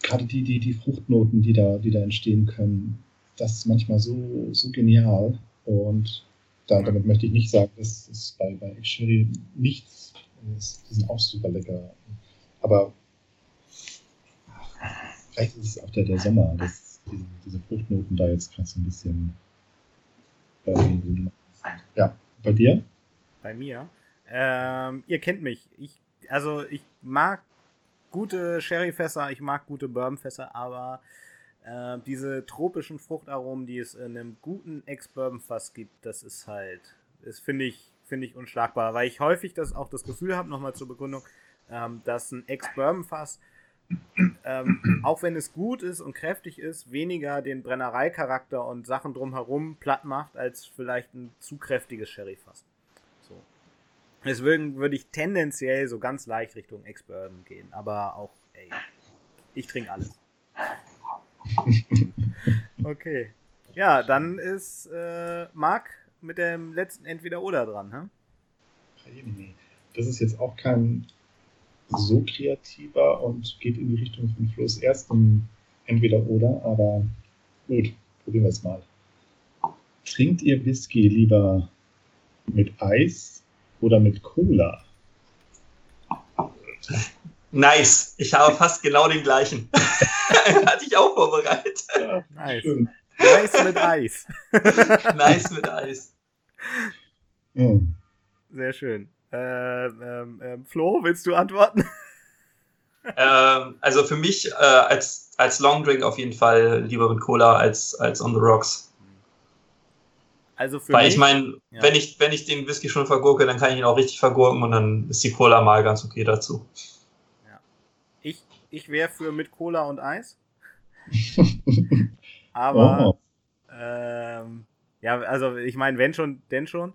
Gerade die, die, die Fruchtnoten, die da, die da entstehen können, das ist manchmal so, so genial. Und da, damit möchte ich nicht sagen, dass es bei, bei Sherry nichts. Die sind auch super lecker. Aber vielleicht ist es auch der, der Sommer, dass diese, diese Fruchtnoten da jetzt gerade so ein bisschen ja, bei dir? Bei mir? Ähm, ihr kennt mich. Ich, also ich mag gute Sherryfässer, ich mag gute Bourbonfässer, aber äh, diese tropischen Fruchtaromen, die es in einem guten Ex-Bourbon-Fass gibt, das ist halt, das finde ich, finde ich unschlagbar, weil ich häufig das auch das Gefühl habe, nochmal zur Begründung, ähm, dass ein Ex-Bourbon-Fass ähm, auch wenn es gut ist und kräftig ist, weniger den Brennereicharakter und Sachen drumherum platt macht, als vielleicht ein zu kräftiges Sherryfass. So. Deswegen würde ich tendenziell so ganz leicht Richtung Ex-Bourbon gehen, aber auch, ey, ich trinke alles. okay. Ja, dann ist äh, Marc mit dem letzten Entweder-Oder dran, hä? Das ist jetzt auch kein so kreativer und geht in die Richtung von Flo's ersten Entweder-Oder, aber gut, probieren wir es mal. Trinkt ihr Whisky lieber mit Eis oder mit Cola? Nice. Ich habe fast genau den gleichen. Hatte ich auch vorbereitet. Ja, nice. Nice mit Eis. nice mit Eis. Ja. Sehr schön. Ähm, ähm, ähm, Flo, willst du antworten? Ähm, also für mich äh, als, als Long Drink auf jeden Fall lieber mit Cola als, als on the rocks. Also für Weil mich, ich meine, ja. wenn, ich, wenn ich den Whisky schon vergurke, dann kann ich ihn auch richtig vergurken und dann ist die Cola mal ganz okay dazu. Ja. Ich, ich wäre für mit Cola und Eis. Aber oh. ähm, ja, also ich meine, wenn schon, denn schon.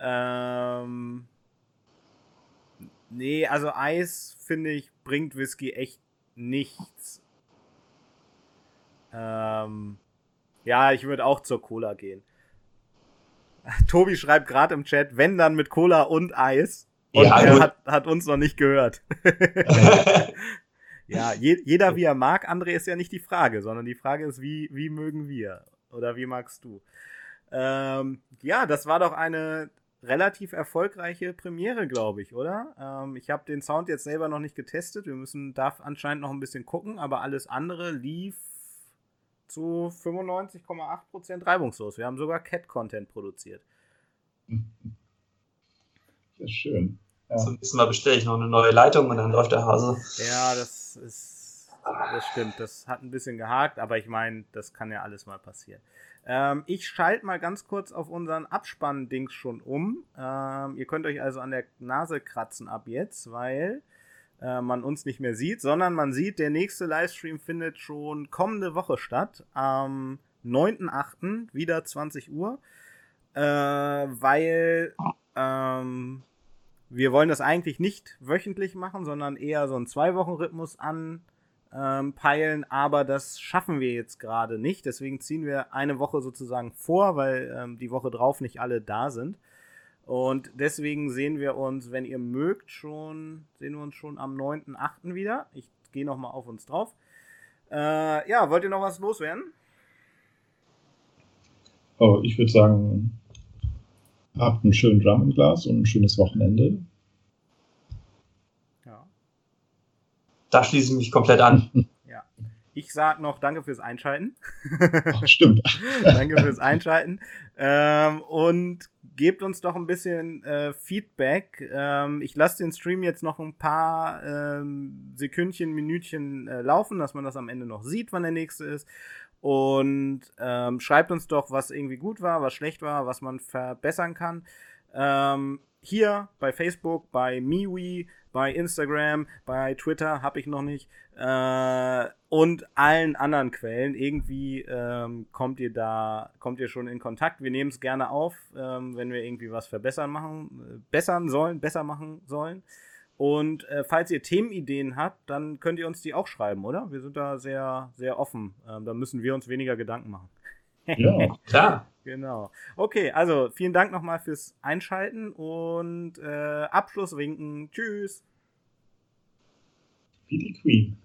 Ähm, Nee, also Eis, finde ich, bringt Whisky echt nichts. Ähm, ja, ich würde auch zur Cola gehen. Tobi schreibt gerade im Chat, wenn dann mit Cola und Eis. Und ja, er hat, hat, uns noch nicht gehört. ja, je, jeder wie er mag, André, ist ja nicht die Frage, sondern die Frage ist, wie, wie mögen wir? Oder wie magst du? Ähm, ja, das war doch eine relativ erfolgreiche Premiere, glaube ich, oder? Ähm, ich habe den Sound jetzt selber noch nicht getestet. Wir müssen, darf anscheinend noch ein bisschen gucken, aber alles andere lief zu 95,8% reibungslos. Wir haben sogar Cat-Content produziert. Das ist schön. Ja. So nächstes Mal bestelle ich noch eine neue Leitung und dann läuft der Hase. Ja, das ist, das stimmt. Das hat ein bisschen gehakt, aber ich meine, das kann ja alles mal passieren. Ähm, ich schalte mal ganz kurz auf unseren Abspann-Dings schon um. Ähm, ihr könnt euch also an der Nase kratzen ab jetzt, weil äh, man uns nicht mehr sieht, sondern man sieht, der nächste Livestream findet schon kommende Woche statt. Am 9.8. wieder 20 Uhr. Äh, weil ähm, wir wollen das eigentlich nicht wöchentlich machen, sondern eher so einen Zwei-Wochen-Rhythmus anpeilen, ähm, aber das schaffen wir jetzt gerade nicht. Deswegen ziehen wir eine Woche sozusagen vor, weil ähm, die Woche drauf nicht alle da sind. Und deswegen sehen wir uns, wenn ihr mögt, schon, sehen wir uns schon am 9.8. wieder. Ich gehe nochmal auf uns drauf. Äh, ja, wollt ihr noch was loswerden? Oh, ich würde sagen, Habt einen schönen Drum im Glas und ein schönes Wochenende. Ja. Da schließe ich mich komplett an. ja. Ich sage noch Danke fürs Einschalten. Ach, stimmt. danke fürs Einschalten. Ähm, und gebt uns doch ein bisschen äh, Feedback. Ähm, ich lasse den Stream jetzt noch ein paar ähm, Sekündchen, Minütchen äh, laufen, dass man das am Ende noch sieht, wann der nächste ist. Und ähm, schreibt uns doch, was irgendwie gut war, was schlecht war, was man verbessern kann. Ähm, hier bei Facebook, bei MeWe, bei Instagram, bei Twitter habe ich noch nicht. Äh, und allen anderen Quellen. Irgendwie ähm, kommt ihr da, kommt ihr schon in Kontakt. Wir nehmen es gerne auf, ähm, wenn wir irgendwie was verbessern machen, äh, bessern sollen, besser machen sollen. Und äh, falls ihr Themenideen habt, dann könnt ihr uns die auch schreiben, oder? Wir sind da sehr, sehr offen. Ähm, da müssen wir uns weniger Gedanken machen. ja, klar. Genau. Okay, also vielen Dank nochmal fürs Einschalten und äh, Abschlusswinken. Tschüss. Wie die Queen.